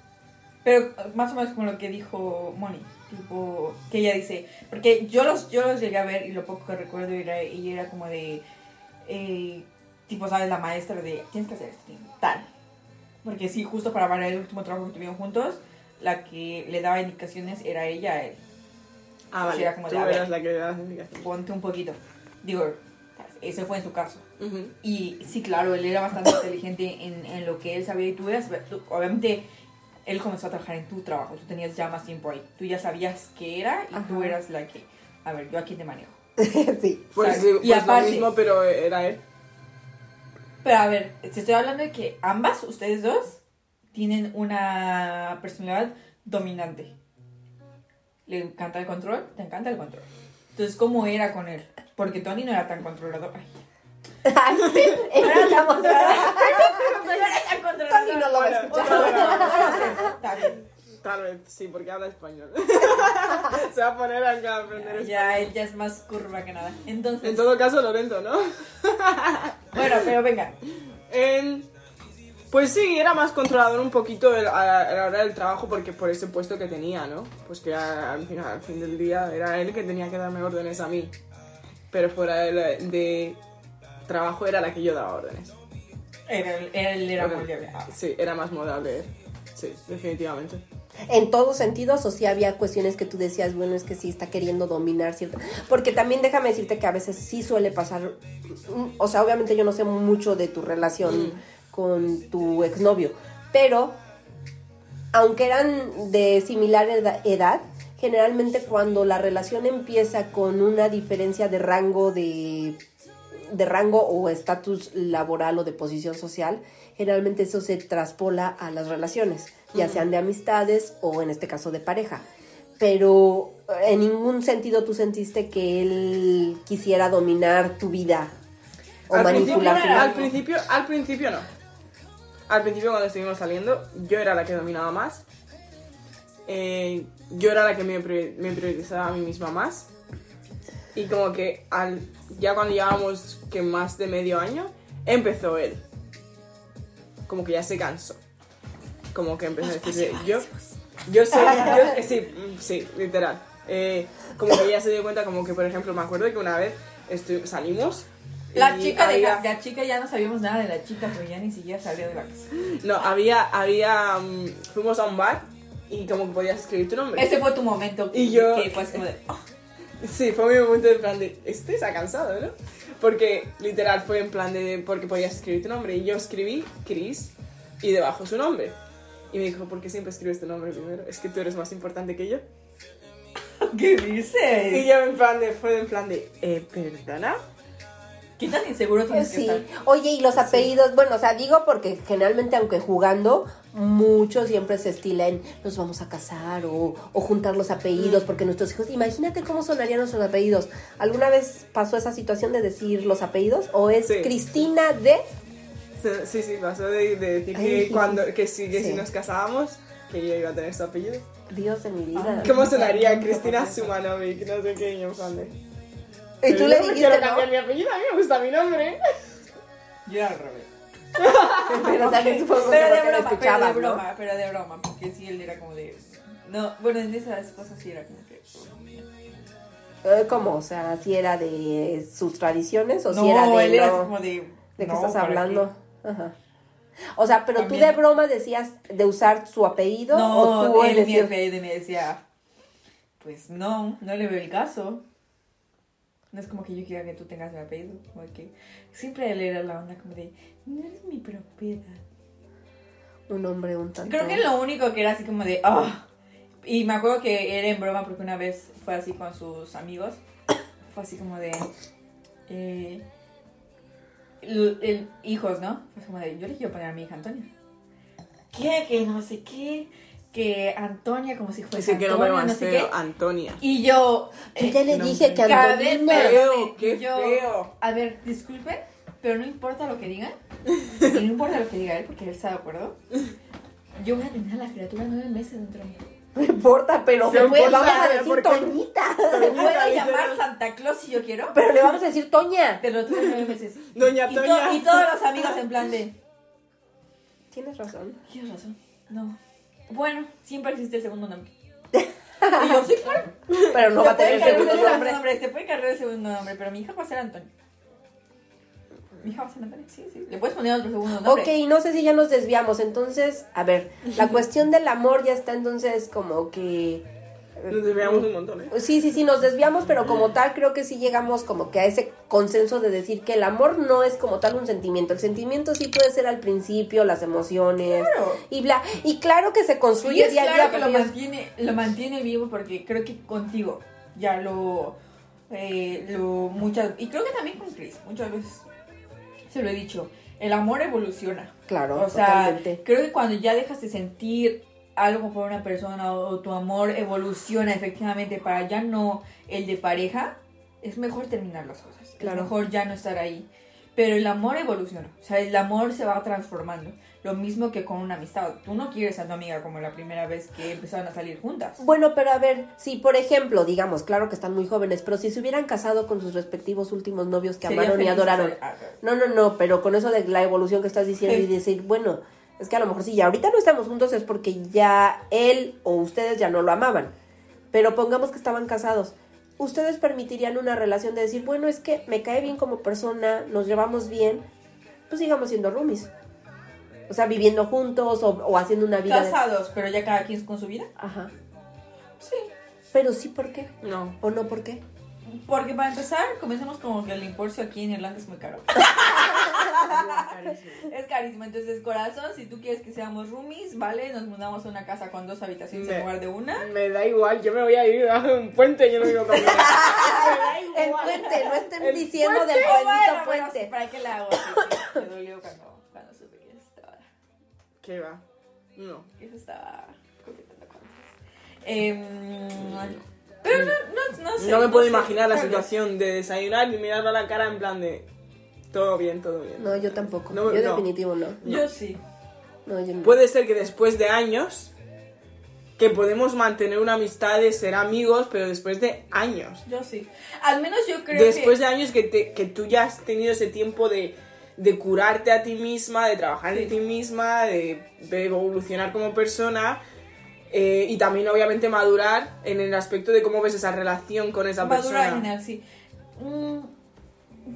Pero más o menos como lo que dijo Moni, tipo, que ella dice, porque yo los, yo los llegué a ver y lo poco que recuerdo era, ella era como de, eh, tipo, ¿sabes? La maestra de, tienes que hacer esto, tal. Porque sí, justo para variar el último trabajo que tuvieron juntos, la que le daba indicaciones era ella a él. Ah, vale, era como tú de, ver. eras la que le das indicaciones. Ponte un poquito. Digo, ese fue en su caso. Y sí, claro, él era bastante inteligente en, en lo que él sabía y tú eras, tú- obviamente, él comenzó a trabajar en tu trabajo, tú tenías ya más tiempo ahí, tú ya sabías qué era y tú eras la que, a ver, yo aquí te manejo. sí. Pues, sí, Y pues aparte- lo mismo, pero era él. Pero a ver, te estoy hablando de que ambas, ustedes dos, tienen una personalidad dominante. Le encanta el control, te encanta el control. Entonces, ¿cómo era con él? Porque Tony no era tan controlador. Ay, Estamos-. Tony no lo va a Bueno, escuchar. bueno, Está bien. Tal vez, sí, porque habla español. Se va a poner a aprender español. Ya, él ya es más curva que nada. Entonces, En todo caso, Lorenzo, ¿no? bueno, pero venga. En- Pues sí, era más controlador un poquito el- a a la hora del trabajo porque por ese puesto que tenía, ¿no? Pues que al final, al fin del día era él que tenía que darme órdenes a mí. Pero fuera de, de trabajo era la que yo daba órdenes. Era, era, él era Bueno, moldeable. Ah, Sí, era más modable él. Sí, definitivamente. En todos sentidos, o si había cuestiones que tú decías, bueno, es que sí está queriendo dominar cierto. Porque también déjame decirte que a veces sí suele pasar. mm, O sea, obviamente yo no sé mucho de tu relación Mm. con tu exnovio, pero aunque eran de similar eda- edad, generalmente cuando la relación empieza con una diferencia de rango de de rango o estatus laboral o de posición social, generalmente eso se traspola a las relaciones, ya sean de amistades o en este caso de pareja. Pero eh, en ningún sentido tú sentiste que él quisiera dominar tu vida o al, manipular tu principio, vida. al principio, al principio no. Al principio cuando estuvimos saliendo, yo era la que dominaba más. Eh, yo era la que me priorizaba a mí misma más. Y como que al, ya cuando llevábamos que más de medio año, empezó él. Como que ya se cansó. como que empezó a decirle, yo, yo soy, yo, eh, sí, sí, literal. Eh, como que ella se dio cuenta, como que, por ejemplo, me acuerdo que una vez salimos. La chica, de, había- la chica ya no sabíamos nada de la chica, pero ya ni siquiera salió de la casa. No, había, había, mm, fuimos a un bar y como que podías escribir tu nombre. Ese fue tu momento Y yo- que fue así como de... "Oh". Sí, fue mi momento de plan de, este ha cansado, ¿no? Porque literal fue en plan de, porque podías escribir tu nombre. Y yo escribí Chris y debajo su nombre. Y me dijo, ¿por qué siempre escribes tu nombre primero? Es que tú eres más importante que yo. ¿Qué Y dices? yo en plan de, fue en plan de, eh, ¿perdona? ¿Qué tan inseguro tienes Pues que sí. estar? Oye, y los apellidos, bueno, o sea, digo porque generalmente, aunque jugando, mucho siempre se estila en nos vamos a casar o, o juntar los apellidos, porque nuestros hijos, imagínate cómo sonarían nuestros apellidos. ¿Alguna vez pasó esa situación de decir los apellidos? ¿O es Sí. Cristina de... Sí, Sí, pasó de, de decir Ay, que, cuando, que, si, que si nos casábamos, que yo iba a tener su apellido. Dios de mi vida. ¿Cómo sonaría Cristina. Sumanovic? No sé qué, yo. Y "Pero tú yo le no dijiste, quiero ¿no? cambiar mi apellido, a mí me gusta mi nombre. Yo al revés. Pero también supongo que Pero de broma, pero de ¿no? broma, pero de broma, porque sí, él era como de... No, bueno, en esas cosas sí era como que... Eh, ¿Cómo? O sea, si era de sus tradiciones o no, si era de... él era no- como de... ¿De qué no, estás ¿para hablando? Ajá. O sea, pero También. tú de broma decías de usar su apellido No, o tú él decir- me, me, me decía, pues no, no le veo el caso. No es como que yo quiera que tú tengas mi apellido, como que siempre él era la onda como de, no eres mi propiedad. un hombre un tanto. Creo que lo único que era así como de, ah. Y me acuerdo que era en broma porque una vez fue así con sus amigos. Fue así como de. Eh, el, el- hijos, ¿no? Fue como de, yo le quiero poner a mi hija Antonia. ¿Qué? Que no sé qué. Que Antonia, como si fuese Dice que no Antonia, me no sé feo, qué. Antonia. Y yo. Yo eh, ya le no, dije que a ver, Antonina. perdone, Feo, qué yo- feo. A ver, disculpen, pero no importa lo que digan. y no importa lo que diga él, porque él está de acuerdo. Yo voy a tener a la criatura nueve meses dentro de mí. No importa, pero No le puede- vamos a decir porque- Toñita. Me puedo llamar Santa Claus si yo quiero. Pero le vamos a decir Toña. Pero tuve nueve meses. Doña y, to- y todos los amigos en plan de. Tienes razón. Tienes razón. No. Bueno, siempre existe el segundo nombre. y yo sí, claro. Pero no va a tener segundo nombre. Se puede cargar el segundo nombre, pero mi hija va a ser Antonio. Mi hija va a ser Antonio, sí, sí. Le puedes poner otro segundo nombre. Ok, no sé si ya nos desviamos. Entonces, a ver, la cuestión del amor ya está entonces como que... Nos desviamos un montón, ¿eh? Sí, sí, sí, nos desviamos, pero como tal creo que sí llegamos como que a ese consenso de decir que el amor no es como tal un sentimiento. El sentimiento sí puede ser al principio, las emociones Claro. y bla. Y claro que se Y construye es día a claro día. que lo mantiene, lo mantiene vivo porque creo que contigo ya lo, eh, lo muchas y creo que también con Chris muchas veces se lo he dicho el amor evoluciona Claro, o sea totalmente. creo que cuando ya dejas de sentir algo por una persona o, tu amor evoluciona efectivamente para ya no el de pareja es mejor terminar las cosas Claro. es mejor ya no estar ahí pero el amor evoluciona o sea el amor se va transformando lo mismo que con una amistad. Tú no quieres a tu amiga como la primera vez que empezaron a salir juntas. Bueno, pero a ver, si por ejemplo, digamos, claro que están muy jóvenes, pero si se hubieran casado con sus respectivos últimos novios que Serían amaron y adoraron. Ah, No, no, no, pero con eso de la evolución que estás diciendo Sí. y decir, bueno, es que a lo mejor si ya ahorita no estamos juntos es porque ya él o ustedes ya no lo amaban. Pero pongamos que estaban casados. ¿Ustedes permitirían una relación de decir, bueno, es que me cae bien como persona, nos llevamos bien, pues sigamos siendo roomies? O sea, viviendo juntos o, o haciendo una vida. de- Casados, pero ya cada quien con su vida. Ajá. Sí. Pero sí, ¿por qué? No. ¿O no, por qué? Porque para empezar, comencemos como que el importe aquí en Irlanda es muy caro. es carísimo. Entonces, corazón, si tú quieres que seamos roomies, ¿vale? Nos mudamos a una casa con dos habitaciones Me- en lugar de una. Me da igual, yo me voy a ir debajo de un puente, yo no vivo conmigo. Me da El igual. puente, no estén El diciendo del Oh, bendito bueno, bueno, puente. ¿Para qué la hago? Me dolió cuando, cuando supe que estaba, ¿Qué va? No. se estaba con otros. Em, pero no, no, no sé. No me puedo sé, imaginar la situación de desayunar y mirarlo a la cara en plan de... Todo bien, todo bien. No, yo tampoco. No, yo no. definitivo no. Yo sí. No, yo no. Puede ser que después de años... Que podemos mantener una amistad de ser amigos, pero después de años. Yo sí. Al menos yo creo Después que... de años que, te- que tú ya has tenido ese tiempo de, de curarte a ti misma, de trabajar en ti misma, de, de evolucionar como persona. eh, y también obviamente madurar en el aspecto de cómo ves esa relación con esa persona. general, sí. Mm,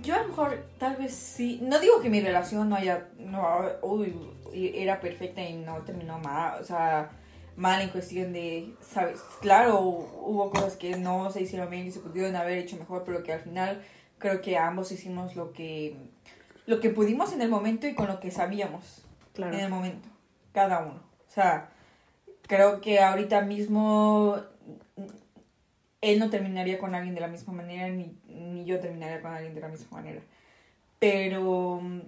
yo a lo mejor, tal vez sí. No digo que mi relación no haya. No, uy, era perfecta y no terminó mal. O sea, mal en cuestión de. ¿Sabes? Claro, hubo cosas que no se hicieron bien y se pudieron haber hecho mejor, pero que al final creo que ambos hicimos lo que. Lo que pudimos en el momento y con lo que sabíamos Claro. en el momento, cada uno. O sea, creo que ahorita mismo él no terminaría con alguien de la misma manera, ni, ni yo terminaría con alguien de la misma manera. Pero mm,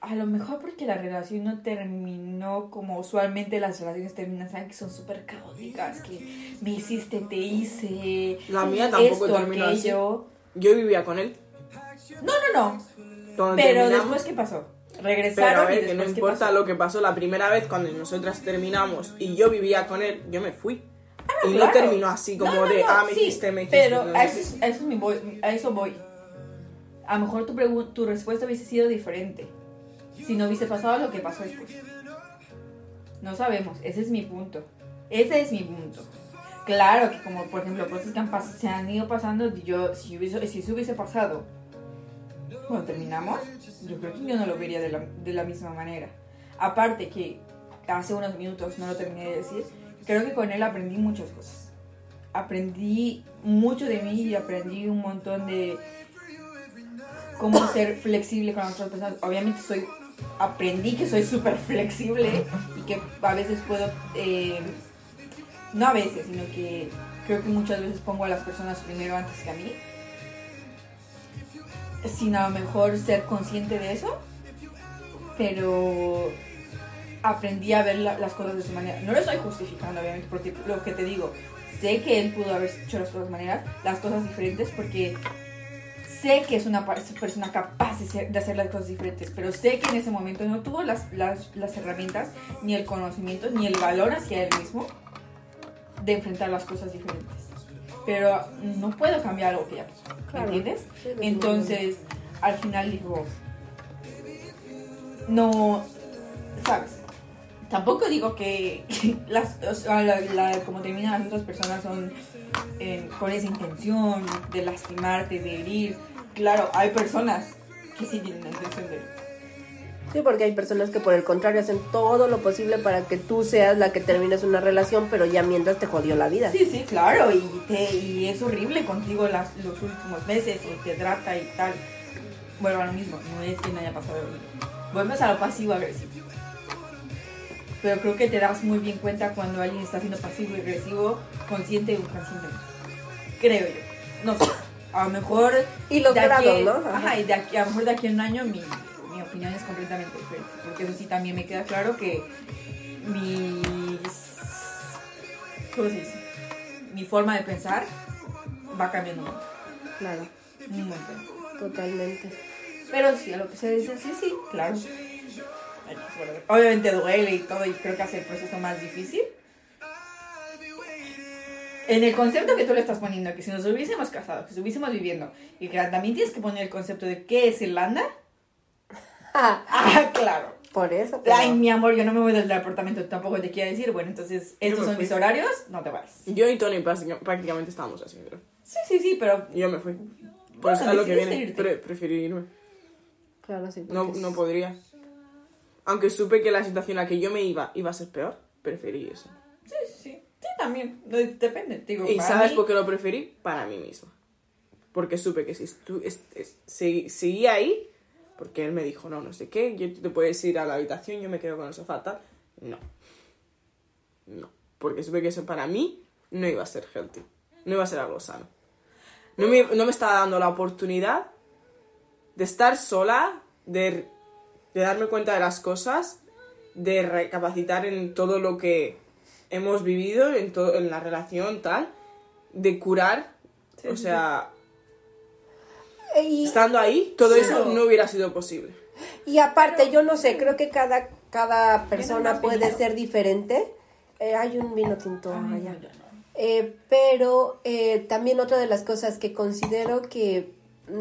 a lo mejor porque la relación no terminó como usualmente las relaciones terminan, ¿saben? Que son súper caóticas, que me hiciste, te hice, La mía tampoco esto, terminó así. Yo vivía con él. No, no, no. Pero después, ¿qué pasó? Pero Regresaron a ver, y que no ¿qué importa pasó? lo que pasó la primera vez cuando nosotras terminamos y yo vivía con él, yo me fui. Y no terminó así como No, no, de, ah, me sí, hiciste, me hiciste. Pero a eso, a eso, me voy, a eso voy. A lo mejor tu, tu respuesta hubiese sido diferente si no hubiese pasado lo que pasó después. No sabemos, ese es mi punto. Ese es mi punto. Claro que como por ejemplo cosas que han se han ido pasando, yo si, hubiese, si eso hubiese pasado cuando terminamos, yo creo que yo no lo vería de la, de la misma manera. Aparte que hace unos minutos no lo terminé de decir, creo que con él aprendí muchas cosas. Aprendí mucho de mí y aprendí un montón de cómo ser flexible con otras personas. Obviamente soy aprendí que soy súper flexible y que a veces puedo eh, no a veces, sino que creo que muchas veces pongo a las personas primero antes que a mí. Sin a lo mejor ser consciente de eso, pero aprendí a ver la- las cosas de su manera. No lo estoy justificando, obviamente, porque lo que te digo, sé que él pudo haber hecho las cosas de maneras, las cosas diferentes, porque sé que es una persona capaz de, hacer las cosas diferentes, pero sé que en ese momento no tuvo las, las, las herramientas, ni el conocimiento, ni el valor hacia él mismo de enfrentar las cosas diferentes. Pero no puedo cambiar algo que ya pasó, ¿me Claro. entiendes? Entonces, al final digo, no, ¿sabes? Tampoco digo que las, o sea, la- la- como terminan las otras personas son eh, con esa intención de lastimarte, de herir. Claro, hay personas que sí tienen la intención de Sí, porque hay personas que por el contrario hacen todo lo posible para que tú seas la que termines una relación, pero ya mientras te jodió la vida. Sí, sí, claro, y, te- y es horrible contigo las, los últimos meses, y te trata y tal. Vuelvo a lo mismo, no es que no haya pasado Vuelves a lo pasivo agresivo. Pero creo que te das muy bien cuenta cuando alguien está siendo pasivo y agresivo, consciente o inconscientemente. Creo yo. No sé. A lo mejor. Y los de aquí- grados, ¿no? Ajá, Ajá. y de aquí, a lo mejor de aquí a un año mi, mi opinión es completamente diferente. Porque eso sí también me queda claro que mis. ¿Cómo se dice? Mi forma de pensar va cambiando. Claro, Un montón. totalmente. Pero sí, a lo que se dice, sí, sí, claro. Obviamente duele y todo, y creo que hace el proceso más difícil. En el concepto que tú le estás poniendo, que si nos hubiésemos casado, que estuviésemos viviendo, y que también tienes que poner el concepto de qué es Irlanda. Ah, Ah, claro. por eso. pero- Ay, mi amor, yo no me voy del departamento, tampoco te quiero decir. Bueno, entonces, estos son fui. mis horarios, no te vayas. Yo y Tony práctica- prácticamente estábamos así, creo. Sí, sí, sí, pero Yo me fui. Pues Bueno, a lo que viene, pre- preferí irme. Claro, sí. No, no podría. Aunque supe que la situación a la que yo me iba iba a ser peor, preferí eso. sí, sí, sí, también. Depende, digo. ¿Y sabes mí- por qué lo preferí? Para mí misma. Porque supe que si segui- seguía ahí, porque él me dijo, no, no sé qué, yo te puedes ir a la habitación, yo me quedo con el sofá, tal. No. No. Porque supe que eso para mí no iba a ser healthy. No iba a ser algo sano. No me, no me estaba dando la oportunidad de estar sola, de, de darme cuenta de las cosas, de recapacitar en todo lo que hemos vivido, en, todo, en la relación, tal, de curar. o sea, Y, estando ahí, todo Sí. eso no hubiera sido posible. y aparte, yo no sé, creo que cada, cada persona puede ser diferente. Eh, hay un vino tinto Ay, allá. Eh, pero eh, también otra de las cosas que considero que,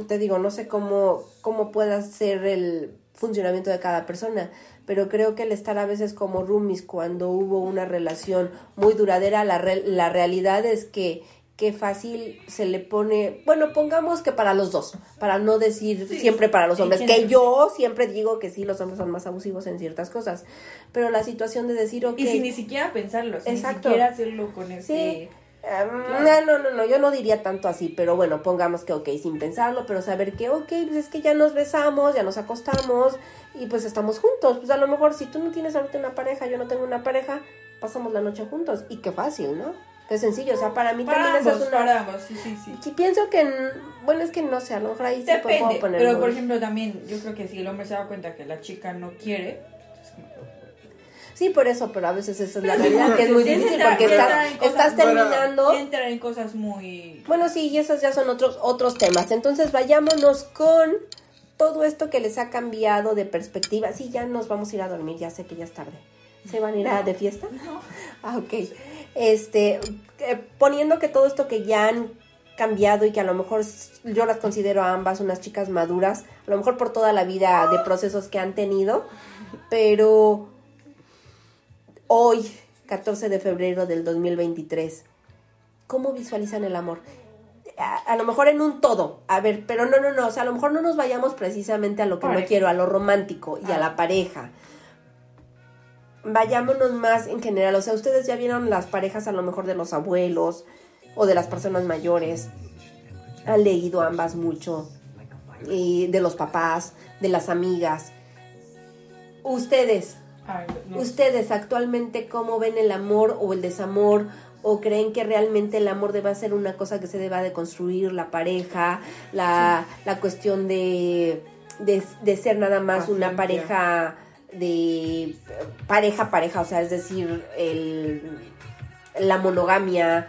te digo, no sé cómo, cómo pueda ser el funcionamiento de cada persona, pero creo que el estar a veces como roomies cuando hubo una relación muy duradera, la, re- la realidad es que qué fácil se le pone, bueno, pongamos que para los dos, para no decir Sí, siempre para los hombres, que yo siempre digo que sí, los hombres son más abusivos en ciertas cosas, pero la situación de decir, ok, Y sin ni siquiera pensarlo, sin Exacto. ni siquiera hacerlo con ese... Sí. Um, no, no, no, no, yo no diría tanto así, pero bueno, pongamos que ok, sin pensarlo, pero saber que ok, pues es que ya nos besamos, ya nos acostamos y pues estamos juntos. Pues a lo mejor si tú no tienes ahorita una pareja, yo no tengo una pareja, pasamos la noche juntos y qué fácil, ¿no? Qué sencillo, o sea, para mí Para también es una... para ambos, sí, sí, sí. Sí, pienso que, bueno, es que no sé, a lo mejor ahí sí puedo Depende, poner... pero por ejemplo también, yo creo que si el hombre se da cuenta que la chica no quiere, Sí, por eso, pero a veces esa es la sí, realidad, que es muy sí, difícil entra- porque entra estás, cosas- terminando... entra en cosas muy... Bueno, sí, y esos ya son otros, otros temas. Entonces vayámonos con todo esto que les ha cambiado de perspectiva. Sí, ya nos vamos a ir a dormir, ya sé que ya es tarde. ¿Se van a ir a de fiesta? Ah, ok. Este, eh, poniendo que todo esto que ya han cambiado y que a lo mejor yo las considero a ambas unas chicas maduras, a lo mejor por toda la vida de procesos que han tenido, pero hoy, 14 de febrero del 2023, ¿cómo visualizan el amor? A, a lo mejor en un todo, a ver, pero no, no, no, o sea, a lo mejor no nos vayamos precisamente a lo que no quiero, a lo romántico y a Ah. la pareja. Vayámonos más en general, o sea, ustedes ya vieron las parejas a lo mejor de los abuelos o de las personas mayores, han leído ambas mucho, y de los papás, de las amigas. Ustedes. ¿Ustedes actualmente cómo ven el amor o el desamor? ¿O creen que realmente el amor debe ser una cosa que se deba de construir, la pareja, la, la cuestión de, de, de ser nada más una pareja de pareja, pareja, o sea, es decir, el, la monogamia?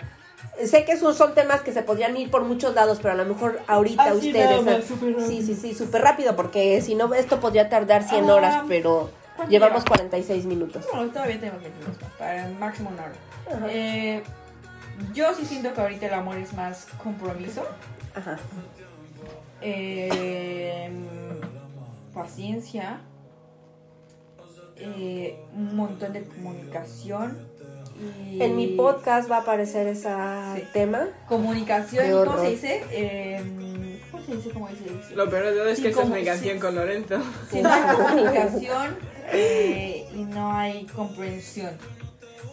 Sé que son temas que se podrían ir por muchos lados, pero a lo mejor ahorita Así ustedes... nada sí, sí, sí, súper rápido, porque si no, esto podría tardar 100 Ah, horas, pero ¿cuánto llevamos lleva? 46 minutos. Bueno, todavía tenemos 20 minutos para el máximo una hora. Eh, yo sí siento que ahorita el amor es más compromiso, Ajá. eh, paciencia, eh, un montón de comunicación. Y En mi podcast va a aparecer ese Sí. tema. Comunicación, Qué ¿y ¿cómo se dice? Eh, ¿Cómo se dice? ¿Cómo se dice? Lo peor de todo es Sí, que esta es como- mi canción sí. con Lorenzo. Sí, no hay comunicación eh, y no hay comprensión.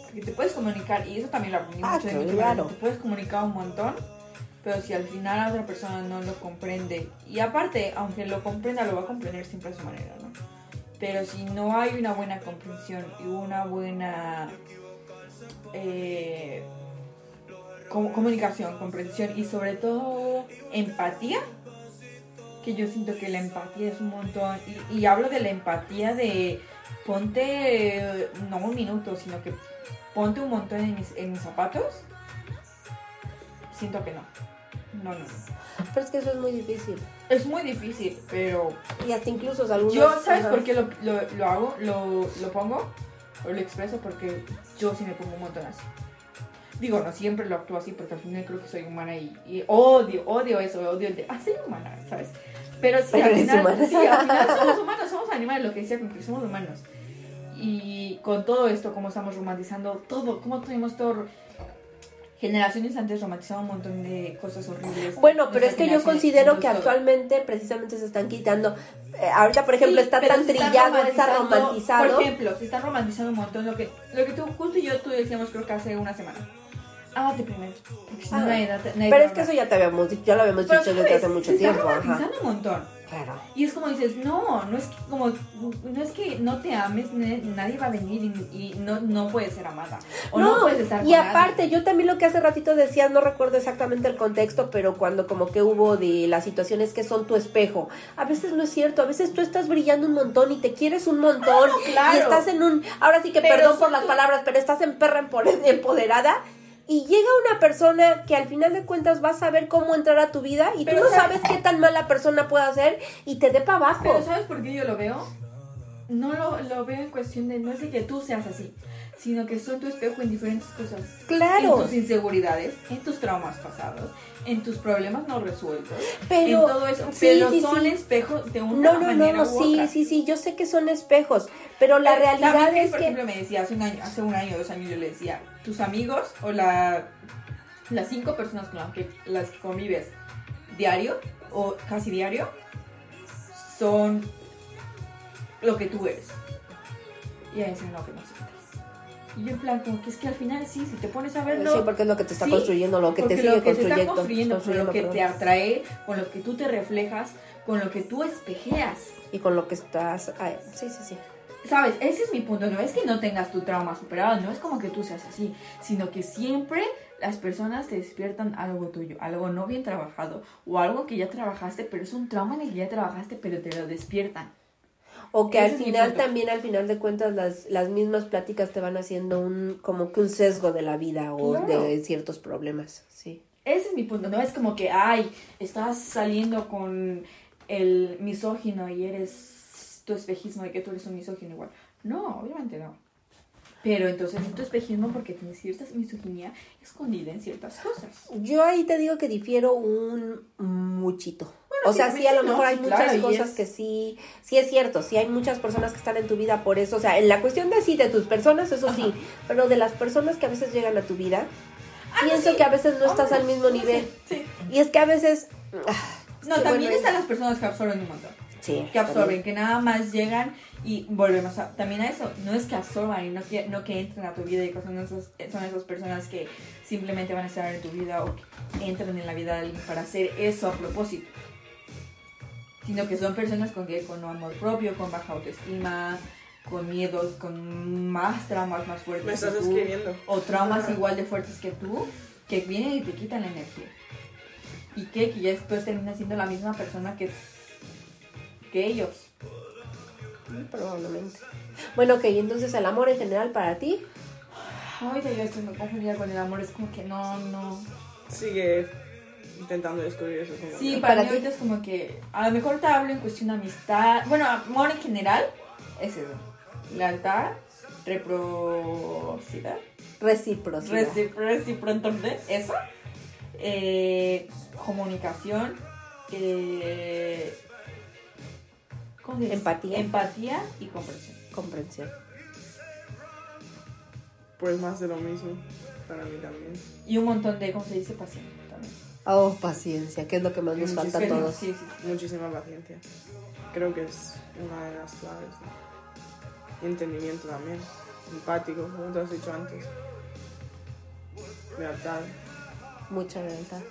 Porque te puedes comunicar, y eso también lo aprendí Ah, mucho de mi claro. Te puedes comunicar un montón, pero si al final la otra persona no lo comprende, y aparte, aunque lo comprenda, lo va a comprender siempre a su manera, ¿no? Pero si no hay una buena comprensión y una buena eh, com- comunicación, comprensión y sobre todo empatía, que yo siento que la empatía es un montón. Y, y hablo de la empatía de ponte, no un minuto, sino que ponte un montón en mis, en mis zapatos. Siento que no. No, no, no. Pero es que eso es muy difícil. Es muy difícil, pero Y hasta incluso algunos... yo, ¿sabes por qué lo, lo, lo hago? Lo, lo pongo o lo expreso porque yo sí me pongo un montón así. Digo, no siempre lo actúo así porque al final creo que soy humana y, y odio, odio eso, odio el de, ah, soy humana, ¿sabes? Pero sí, Pero al final, sí, al final somos humanos, somos animales, lo que decía, como que somos humanos. Y con todo esto, como estamos romantizando todo, como tenemos todo... Generaciones antes romantizaban un montón de cosas horribles. Bueno, pero es que yo considero que actualmente precisamente se están quitando. eh, ahorita, por ejemplo, Sí, está tan trillado, está romantizado. Por ejemplo, se está romantizando un montón lo que, lo que tú, justo y yo tú decíamos creo que hace una semana. Ámate primero. No, Ah, nadie pero es que eso ya te habíamos dicho, ya lo habíamos dicho desde hace mucho se está tiempo. ajá. romantizando un montón. Claro. Y es como dices, no, no es que como no es que no te ames, ne- nadie va a venir y, y no, no puedes ser amada. O no, No, puedes estar y con nadie. aparte, yo también lo que hace ratito decías, no recuerdo exactamente el contexto, pero cuando como que hubo de las situaciones que son tu espejo, a veces no es cierto, a veces tú estás brillando un montón y te quieres un montón claro. y estás en un, ahora sí que Pero perdón por las tú- palabras, pero estás en perra empo- empoderada. Y llega una persona que al final de cuentas va a saber cómo entrar a tu vida y Pero tú no sabes- sabes qué tan mala persona puede ser y te dé para abajo. Pero ¿sabes por qué yo lo veo? no lo, lo veo en cuestión de, no es de que tú seas así, sino que son tu espejo en diferentes cosas. Claro. En tus inseguridades, en tus traumas pasados, en tus problemas no resueltos, Pero- en todo eso. sí, pero sí, son sí. espejos de una No, no, manera no, u sí, otra. sí, sí, yo sé que son espejos, pero la realidad es por que... ejemplo, me decía hace un año, hace un año, dos años, yo le decía, tus amigos o la, las cinco personas con las que, las que convives diario o casi diario son lo que tú eres. Y ella decía, no, que no sé. Y yo en plan, como que es que al final sí, si te pones a verlo... Sí, porque es lo que te está Sí, construyendo, lo que te sigue lo que te construyendo. está construyendo, con lo que construyendo, te perdón. atrae, con lo que tú te reflejas, con lo que tú espejeas. Y con lo que estás... ay, sí, sí, sí. ¿Sabes? Ese es mi punto. No es que no tengas tu trauma superado, no es como que tú seas así, sino que siempre las personas te despiertan algo tuyo, algo no bien trabajado, o algo que ya trabajaste, pero es un trauma en el que ya trabajaste, pero te lo despiertan. O que Ese al final también, al final de cuentas, las, las mismas pláticas te van haciendo un como que un sesgo de la vida o Claro. de ciertos problemas, sí. Ese es mi punto. No es como que, ay, estás saliendo con el misógino y eres tu espejismo de que tú eres un misógino igual. No, obviamente no. Pero entonces es tu espejismo porque tienes cierta misoginia escondida en ciertas cosas. Yo ahí te digo que difiero un muchito. O sea, sí, a lo mejor hay muchas claro, cosas es- que sí, sí es cierto, sí hay muchas personas que están en tu vida por eso, o sea, en la cuestión de sí, de tus personas, eso sí, pero de las personas que a veces llegan a tu vida, pienso Ah, sí. que a veces no estás Hombre, al mismo nivel. sí. Y es que a veces... ah, No, también bueno, están las personas que absorben un montón. Sí, Que absorben, que nada más llegan y volvemos a, también a eso. No es que absorban y no que, no que entren a tu vida y que son, esos, son esas personas que simplemente van a estar en tu vida o que entran en la vida de alguien para hacer eso a propósito. Sino que son personas con, que, con amor propio, con baja autoestima, con miedos, con más traumas más fuertes. Me que estás tú, escribiendo. O traumas igual de fuertes que tú, que vienen y te quitan la energía. Y que, que ya después termina siendo la misma persona que, que ellos. Probablemente. Bueno, ok, entonces el amor en general para ti, Ay, ya yo estoy muy confundida con el amor, es como que no, no. Sigue intentando descubrir eso. Sí, para, ti. ahorita es como que a lo mejor te hablo en cuestión de amistad. Bueno, amor en general es eso. Lealtad, reciprocidad. recíproca. Recipro- Reciprocidad, eso. Eh, comunicación. Eh, ¿cómo se dice? Empatía. Empatía y comprensión. Comprensión. Pues más de lo mismo. Para mí también. Y un montón de, ¿cómo se dice? Paciencia. Oh, paciencia, que es lo que más nos falta a todos. Sí, sí, sí. Muchísima paciencia. Creo que es una de las claves. ¿no? Entendimiento también. Empático, como te has dicho antes. Lealtad. Mucha lealtad.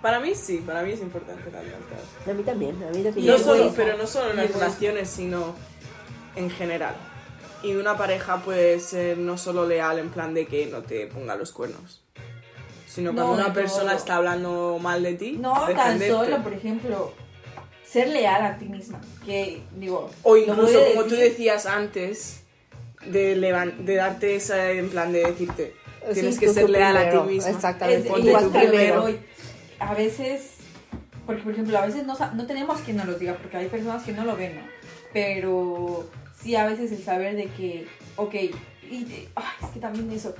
Para mí sí, para mí es importante la lealtad. A mí también, a mí No definitivamente. solo, pero no solo en las relaciones, sino en general. Y una pareja puede ser no solo leal en plan de que no te ponga los cuernos, sino No, cuando una persona está hablando mal de ti, No tan solo, por ejemplo, ser leal a ti misma. Que, digo, O incluso, a como tú decías antes, de, de darte esa, en plan de decirte, Sí, tienes que tú- ser leal a primero, ti mismo. exactamente. Es, igual que a que primero. voy. A veces, porque por ejemplo, a veces no, no tenemos quien nos lo diga, porque hay personas que no lo ven, ¿no? Pero sí a veces el saber de que, ok, y ay, es que también eso,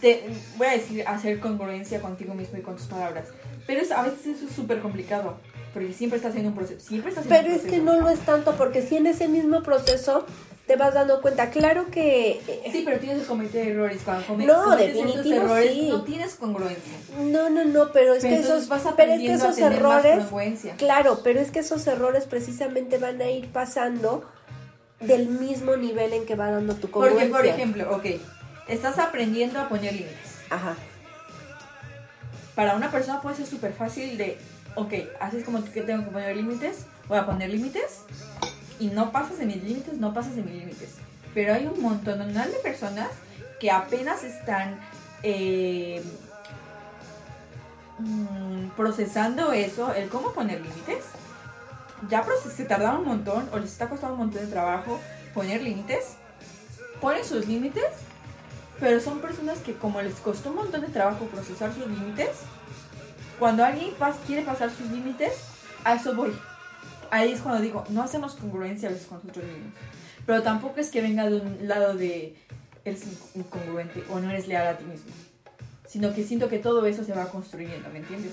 te, voy a decir, hacer congruencia contigo mismo y con tus palabras. Pero es- a veces eso es súper complicado, porque siempre estás haciendo un proceso, siempre estás Pero es que no lo es tanto porque si en ese mismo proceso te vas dando cuenta, claro que eh, Sí, pero tienes que cometer errores. Cuando come- No, cometes esos errores, sí. no tienes congruencia. no, no, no, pero es Pero que esos vas pero es que esos errores, claro, pero es que esos errores precisamente van a ir pasando del mismo nivel en que va dando tu Porque, congruencia. por ejemplo, ok, estás aprendiendo a poner límites. Ajá. Para una persona puede ser súper fácil de, ok, así es como que tengo que poner límites, voy a poner límites y no pasas de mis límites, no pasas de mis límites. Pero hay un montón de personas que apenas están eh, mm, procesando eso, el cómo poner límites. Ya se tardaron un montón o les está costando un montón de trabajo poner límites. Ponen sus límites, pero son personas que como les costó un montón de trabajo procesar sus límites, cuando alguien pas- quiere pasar sus límites, a eso voy. ahí es cuando digo, no hacemos congruencia a con nosotros mismos. Pero tampoco es que venga de un lado de eres incongruente o no eres leal a ti mismo. Sino que siento que todo eso se va construyendo, ¿me entiendes?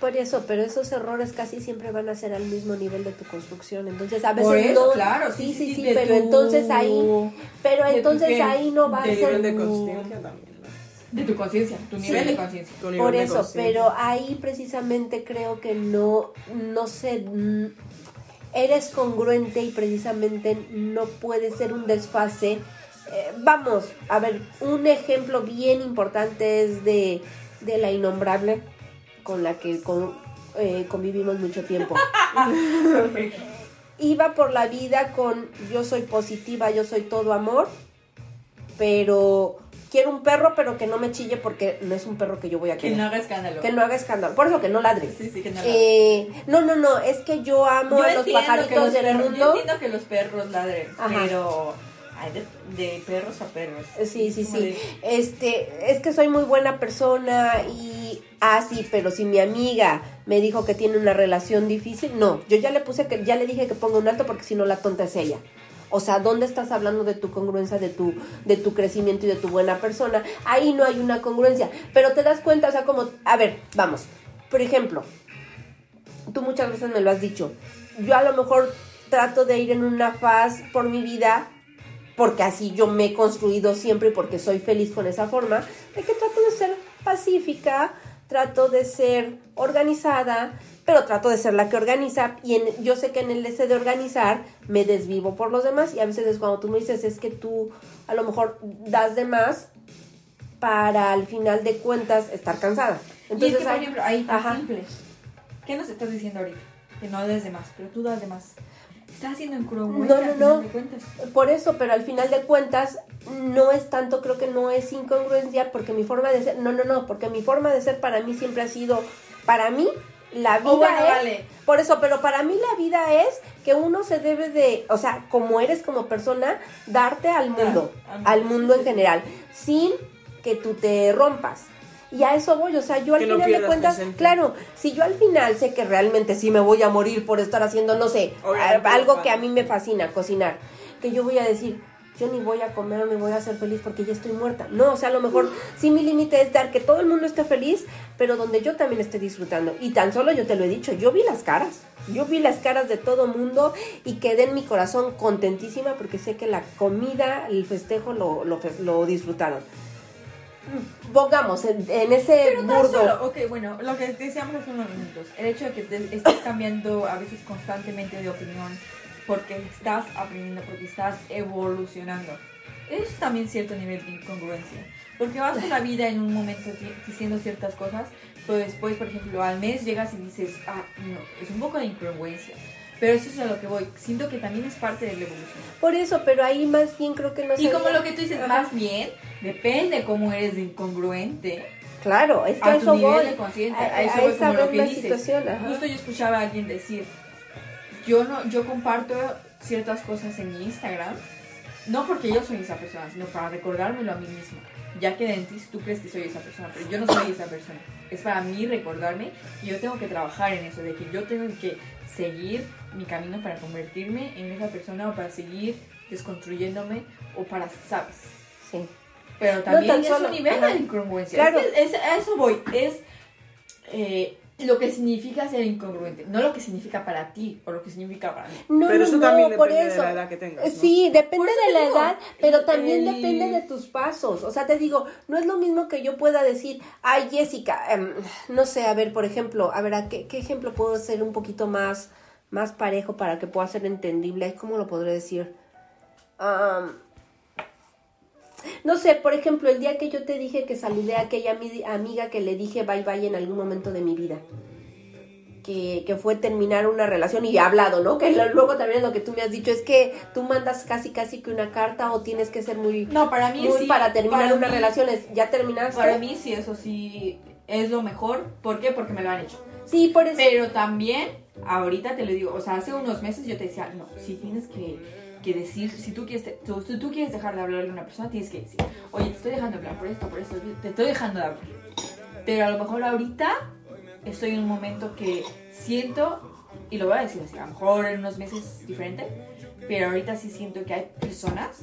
Por eso, pero esos errores casi siempre van a ser al mismo nivel de tu construcción. Entonces, a veces Por eso, no. claro, sí, sí, sí, pero tu- entonces ahí, pero tu entonces qué, ahí no va a Tu ser nivel de conciencia también, ¿no? De tu conciencia, tu nivel Sí. de conciencia. Tu Por eso, pero ahí precisamente creo que no, no sé, mm, eres congruente y precisamente no puede ser un desfase. Eh, vamos, a ver, un ejemplo bien importante es de, de la innombrable con la que con- eh, convivimos mucho tiempo. Iba por la vida con yo soy positiva, yo soy todo amor, pero quiero un perro, pero que no me chille porque no es un perro que yo voy a Que querer. no haga escándalo. Que no haga escándalo. Por eso que no ladres. Sí, sí, que no Eh, no, no, no. Es que yo amo Yo a los que pajaritos los del perros- Yo mundo. entiendo que los perros ladren, Ajá. pero de, de perros a perros. Sí, sí, sí. de- Este, es que soy muy buena persona y ah, sí, pero si mi amiga me dijo que tiene una relación difícil, no, yo ya le puse que ya le dije que ponga un alto porque si no la tonta es ella. O sea, ¿dónde estás hablando de tu congruencia, de tu, de tu crecimiento y de tu buena persona? Ahí no hay una congruencia. Pero te das cuenta, o sea, como, a ver, vamos. Por ejemplo, tú muchas veces me lo has dicho. Yo a lo mejor trato de ir en una faz por mi vida, porque así yo me he construido siempre y porque soy feliz con esa forma, de que trato de ser pacífica, trato de ser organizada, pero trato de ser la que organiza y en- yo sé que en el ese de organizar me desvivo por los demás y a veces es cuando tú me dices es que tú a lo mejor das de más para al final de cuentas estar cansada. y es que, por ejemplo, ahí tan simple. ¿Qué nos estás diciendo ahorita? Que no des de más, pero tú das de más. Estás haciendo incongruente No, no, no. Por eso, pero al final de cuentas no es tanto, creo que no es incongruencia porque mi forma de ser, no, no, no, porque mi forma de ser para mí siempre ha sido, para mí la vida Oh, bueno, es, vale. por eso, pero para mí la vida es que uno se debe de, o sea, como eres como persona, darte al mundo, al al mundo, en general, sin que tú te rompas. Y a eso voy, o sea, yo al Que no final de cuentas, claro, si yo al final sé que realmente sí me voy a morir por estar haciendo, no sé, Obviamente, algo no que a mí me fascina, cocinar, que yo voy a decir, yo ni voy a comer ni voy a ser feliz porque ya estoy muerta. No, o sea, a lo mejor sí mi límite es dar que todo el mundo esté feliz, pero donde yo también esté disfrutando. Y tan solo yo te lo he dicho, yo vi las caras. Yo vi las caras de todo mundo y quedé en mi corazón contentísima porque sé que la comida, el festejo lo, lo, lo disfrutaron. Pongamos en, en ese Pero tan burdo. solo, ok, bueno, lo que decíamos hace unos minutos, el hecho de que te estés cambiando a veces constantemente de opinión porque estás aprendiendo, porque estás evolucionando, eso es también cierto nivel de incongruencia. Porque vas por la vida en un momento di- diciendo ciertas cosas, pero después, por ejemplo, al mes llegas y dices, ah, no, es un poco de incongruencia. Pero eso es a lo que voy. Siento que también es parte de la evolución. Por eso, pero ahí más bien creo que no Y como lo que tú dices, Ajá. más bien, depende cómo eres de incongruente. Claro, es que a a tu eso nivel voy. de conciencia, A- a, eso a voy esa como lo que dices. Justo yo escuchaba a alguien decir, yo no, yo comparto ciertas cosas en mi Instagram, no porque yo soy esa persona, sino para recordármelo a mí misma. Ya que en ti tú crees que soy esa persona, pero yo no soy esa persona. Es para mí recordarme y yo tengo que trabajar en eso, de que yo tengo que seguir mi camino para convertirme en esa persona o para seguir desconstruyéndome o para, ¿sabes? Sí. Pero también tan es solo- un nivel de incongruencia. Claro. Es que es- a eso voy. Es eh, lo que significa ser incongruente. No lo que significa para ti o lo que significa para mí. No, Pero no, eso no, también por depende de eso. la edad que tengas, ¿no? Sí, depende de la digo, edad, pero también el- depende de tus pasos. O sea, te digo, no es lo mismo que yo pueda decir, ay, Jessica, em, no sé, a ver, por ejemplo, a ver, ¿a qué, qué ejemplo puedo hacer un poquito más, más parejo para que pueda ser entendible? ¿Cómo lo podré decir? Am, no sé, por ejemplo, el día que yo te dije que saludé a aquella ami- amiga que le dije bye bye en algún momento de mi vida. Que, que fue terminar una relación y he hablado, ¿no? Que luego también lo que tú me has dicho es que tú mandas casi casi que una carta o tienes que ser muy, No, para mí muy sí. para terminar para una mí- relación. Es- ¿Ya terminaste? Para mí sí, eso sí es lo mejor. ¿Por qué? Porque me lo han hecho. Sí, por eso. Pero también, ahorita te lo digo, o sea, hace unos meses yo te decía, no, si tienes que, decir, si tú quieres, te- tú, tú quieres dejar de hablarle a una persona, tienes que decir, oye, te estoy dejando de hablar por esto, por esto, te estoy dejando de hablar. Pero a lo mejor ahorita estoy en un momento que siento y lo voy a decir así, a lo mejor en unos meses diferente, pero ahorita sí siento que hay personas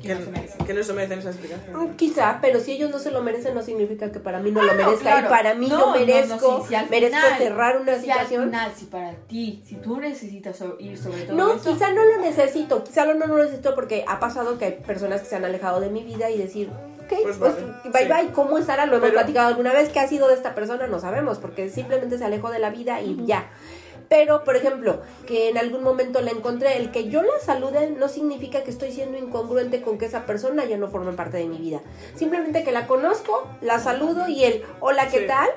que Que, no se merecen. que no se merecen esa explicación. Mm, Quizá, pero si ellos no se lo merecen, no significa que para mí no Ah, lo merezca. claro. Y para mí No, yo no, no, merezco, sí, si al merezco final- cerrar una si situación. al final, si para ti, si tú necesitas so- ir sobre todo No, eso, quizá no lo necesito, quizá no, no lo necesito porque ha pasado que hay personas que se han alejado de mi vida y decir, ok, Pues pues, vale, bye sí. bye, ¿cómo estará? Lo hemos Pero- platicado alguna vez, ¿qué ha sido de esta persona? No sabemos, porque simplemente se alejó de la vida y ya. Pero, por ejemplo, que en algún momento la encontré, el que yo la salude no significa que estoy siendo incongruente con que esa persona ya no forme parte de mi vida. Simplemente que la conozco, la saludo y el hola, ¿qué Sí. tal?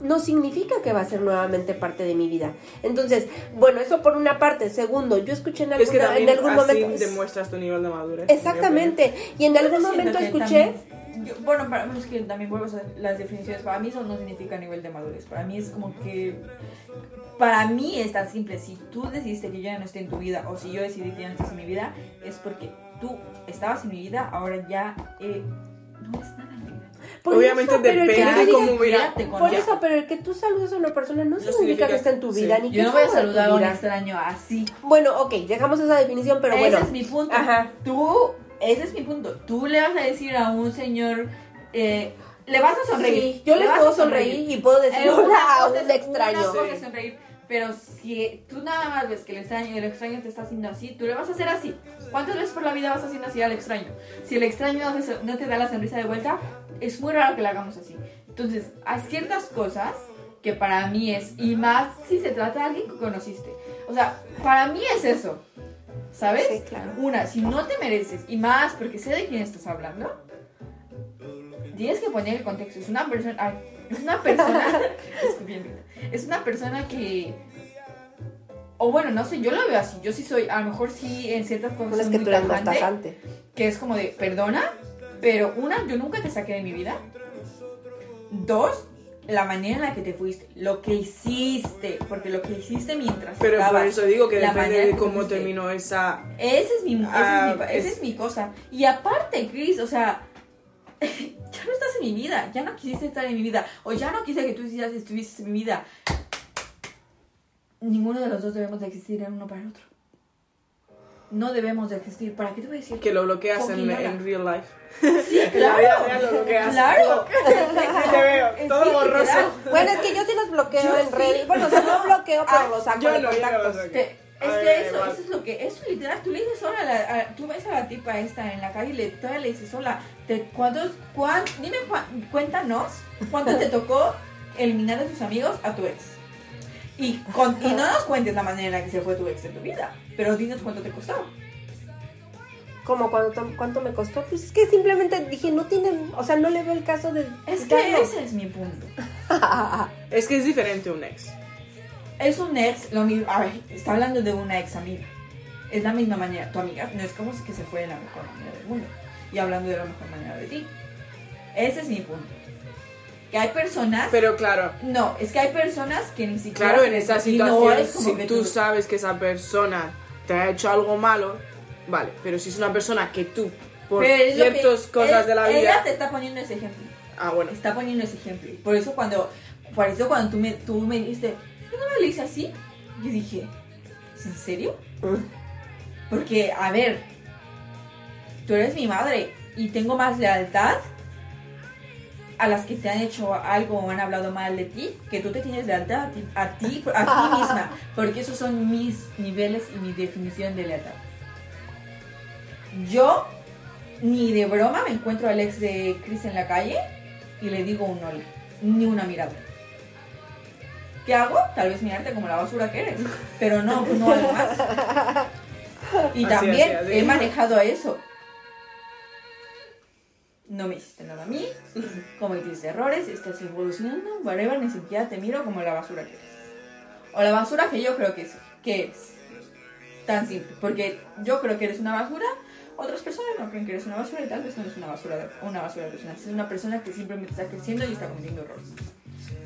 no significa que va a ser nuevamente parte de mi vida. Entonces, bueno, eso por una parte. Segundo, yo escuché en, Es que alguna- en algún así momento... demuestras tu nivel de madurez. Exactamente. Y en algún momento escuché... también- yo- bueno, para mí es que también vuelvo a las definiciones. Para mí eso no significa nivel de madurez. Para mí es como que. Para mí es tan simple. Si tú decidiste que yo ya no esté en tu vida, o si yo decidí que ya no estés en mi vida, es porque tú estabas en mi vida, ahora ya eh, no es nada en mi vida. Por Obviamente eso, depende de cómo mira. Te con- Por ya. eso, pero el que tú saludes a una persona no, significa, significa- que esté en tu sí. vida, ni que Yo no voy a saludar a un vida. extraño así. Bueno, ok, dejamos esa definición, pero bueno. Ese es mi punto. Ajá. Tú, ese es mi punto. Tú le vas a decir a un señor, eh, le vas a sonreír. Sí, yo vas puedo a sonreír y puedo decir Eh, hola a cosa un es- extraño. Una cosa es sonreír, pero si tú nada más ves que el extraño, el extraño te está haciendo así, tú le vas a hacer así. ¿Cuántas veces por la vida vas haciendo así al extraño? Si el extraño no te, no te da la sonrisa de vuelta, es muy raro que la hagamos así. Entonces, hay ciertas cosas que para mí es, y más si se trata de alguien que conociste. O sea, para mí es eso. ¿Sabes? Sí, claro. Una, si no te mereces, y más porque sé de quién estás hablando, tienes que poner el contexto. Es una persona. ay, es una persona. es, bien linda. Es una persona que. O bueno, no sé, yo lo veo así. Yo sí soy, a lo mejor sí en ciertas cosas. Es que muy tú eres más tajante. Que es como de, perdona, pero una, yo nunca te saqué de mi vida. Dos, la manera en la que te fuiste, lo que hiciste, porque lo que hiciste mientras Pero por eso digo que depende de cómo fuiste. terminó esa. Esa es mi, esa Ah, es mi, esa es- es mi cosa. Y aparte, Chris, o sea, ya no estás en mi vida, ya no quisiste estar en mi vida, o ya no quise que tú estuvieses en mi vida. Ninguno de los dos debemos de existir el uno para el otro. No debemos de existir. ¿Para qué te voy a decir? que lo bloqueas en, real life. Sí, En la vida real lo bloqueas. Claro. Te veo, todo Sí, borroso. Bueno, es que yo sí los bloqueo Yo en sí. redes. Bueno, o sea, no bloqueo, pero Ah, los saco Yo de contactos. lo. Que- es que eso, eso es lo que, eso literal, tú le dices hola, a la- a- tú ves a la tipa esta en la calle y le, todavía le dices hola, te, ¿cuántos, cuán, dime, cuán- cuéntanos, ¿cuánto te tocó eliminar de tus amigos a tu ex? Y, con- y no nos cuentes la manera en la que se fue tu ex de tu vida, pero dinos cuánto te costó. Como cuánto, cuánto me costó. Pues es que simplemente dije, no tiene, o sea, no le veo el caso de. Es que ese es mi punto. Es que es diferente un ex. Es un ex, lo mismo, a ver, está hablando de una ex amiga. Es la misma manera, tu amiga no es como si que se fue de la mejor manera del mundo. Y hablando de la mejor manera de ti. Ese es mi punto. Que hay personas... Pero claro, no, es que hay personas que ni siquiera... claro, en esa no situación, si tú sabes que esa persona te ha hecho algo malo, vale. Pero si es una persona que tú, por ciertas cosas él- de la Ella vida. te está poniendo ese ejemplo. Ah, bueno. Está poniendo ese ejemplo. Por eso cuando... Por eso cuando tú me, tú me dijiste... ¿Yo no me lo hice así? Yo dije... ¿Es ¿En serio? Porque, a ver, tú eres mi madre y tengo más lealtad a las que te han hecho algo o han hablado mal de ti, que tú te tienes lealtad a ti, a ti, a ti misma, porque esos son mis niveles y mi definición de lealtad. Yo ni de broma me encuentro al ex de Chris en la calle y le digo un hola, ni una mirada. ¿Qué hago? Tal vez mirarte como la basura que eres, pero no, no algo más. Y Así, también así, así. he manejado a eso. No me hiciste nada a mí, cometiste errores, estás evolucionando, whatever, ni siquiera te miro como la basura que eres. O la basura que yo creo que, es, que eres. Tan simple, porque yo creo que eres una basura, otras personas no creen que eres una basura y tal vez no eres una basura de, una basura de. Es una persona que simplemente está creciendo y está cometiendo errores.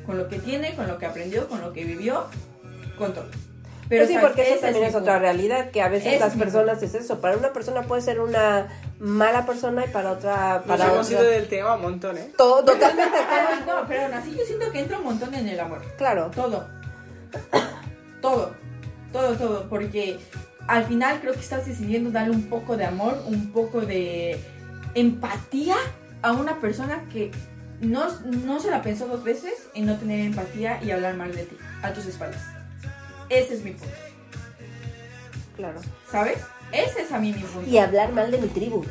Con lo que tiene, con lo que aprendió, con lo que vivió, con todo. Pero sí, ¿sabes? porque eso también es otra realidad, que a veces las personas es eso. Para una persona puede ser una mala persona y para otra, Nos para hemos otra. ido del tema un montón, ¿eh? Todo, totalmente. No, pero aún así yo siento que entra un montón en el amor. claro. Todo. todo, todo, todo, porque al final creo que estás decidiendo darle un poco de amor, un poco de empatía a una persona que no, no se la pensó dos veces en no tener empatía y hablar mal de ti, a tus espaldas. Ese es mi punto, Claro. ¿sabes? Ese es a mí mi punto. Y hablar mal de mi tribu.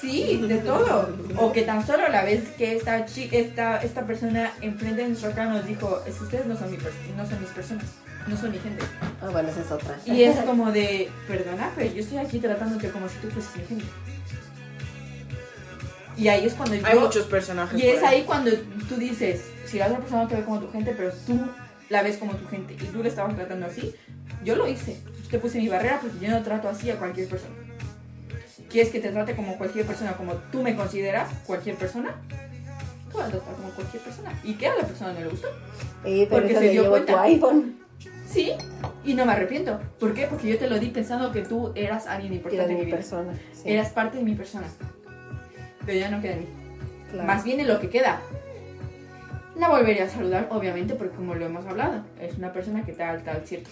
Sí, de todo. O que tan solo la vez que esta chica, esta, esta persona enfrente de nuestra cara nos dijo, es que ustedes no son, mi no son mis personas, no son mi gente. Ah, bueno, esa es otra. Y es como de, perdona, pero yo estoy aquí tratándote como si tú fueses mi gente. Y ahí es cuando yo... Hay muchos personajes. Y es ahí cuando tú dices, si la otra persona no te ve como tu gente, pero tú la ves como tu gente y tú le estabas tratando así, yo lo hice. Te puse mi barrera porque yo no trato así a cualquier persona. ¿Quieres que te trate como cualquier persona, como tú me consideras cualquier persona? Tú vas a tratar como cualquier persona. ¿Y qué a la persona no le gustó? Eh, pero Porque se dio cuenta. tu iPhone. Sí, y no me arrepiento. ¿Por qué? Porque yo te lo di pensando que tú eras alguien importante era en mi persona. sí, Eras parte de mi persona. Pero ya no queda en mí. claro. Más bien en lo que queda. La volvería a saludar, obviamente, porque como lo hemos hablado, es una persona que tal, tal, cierto.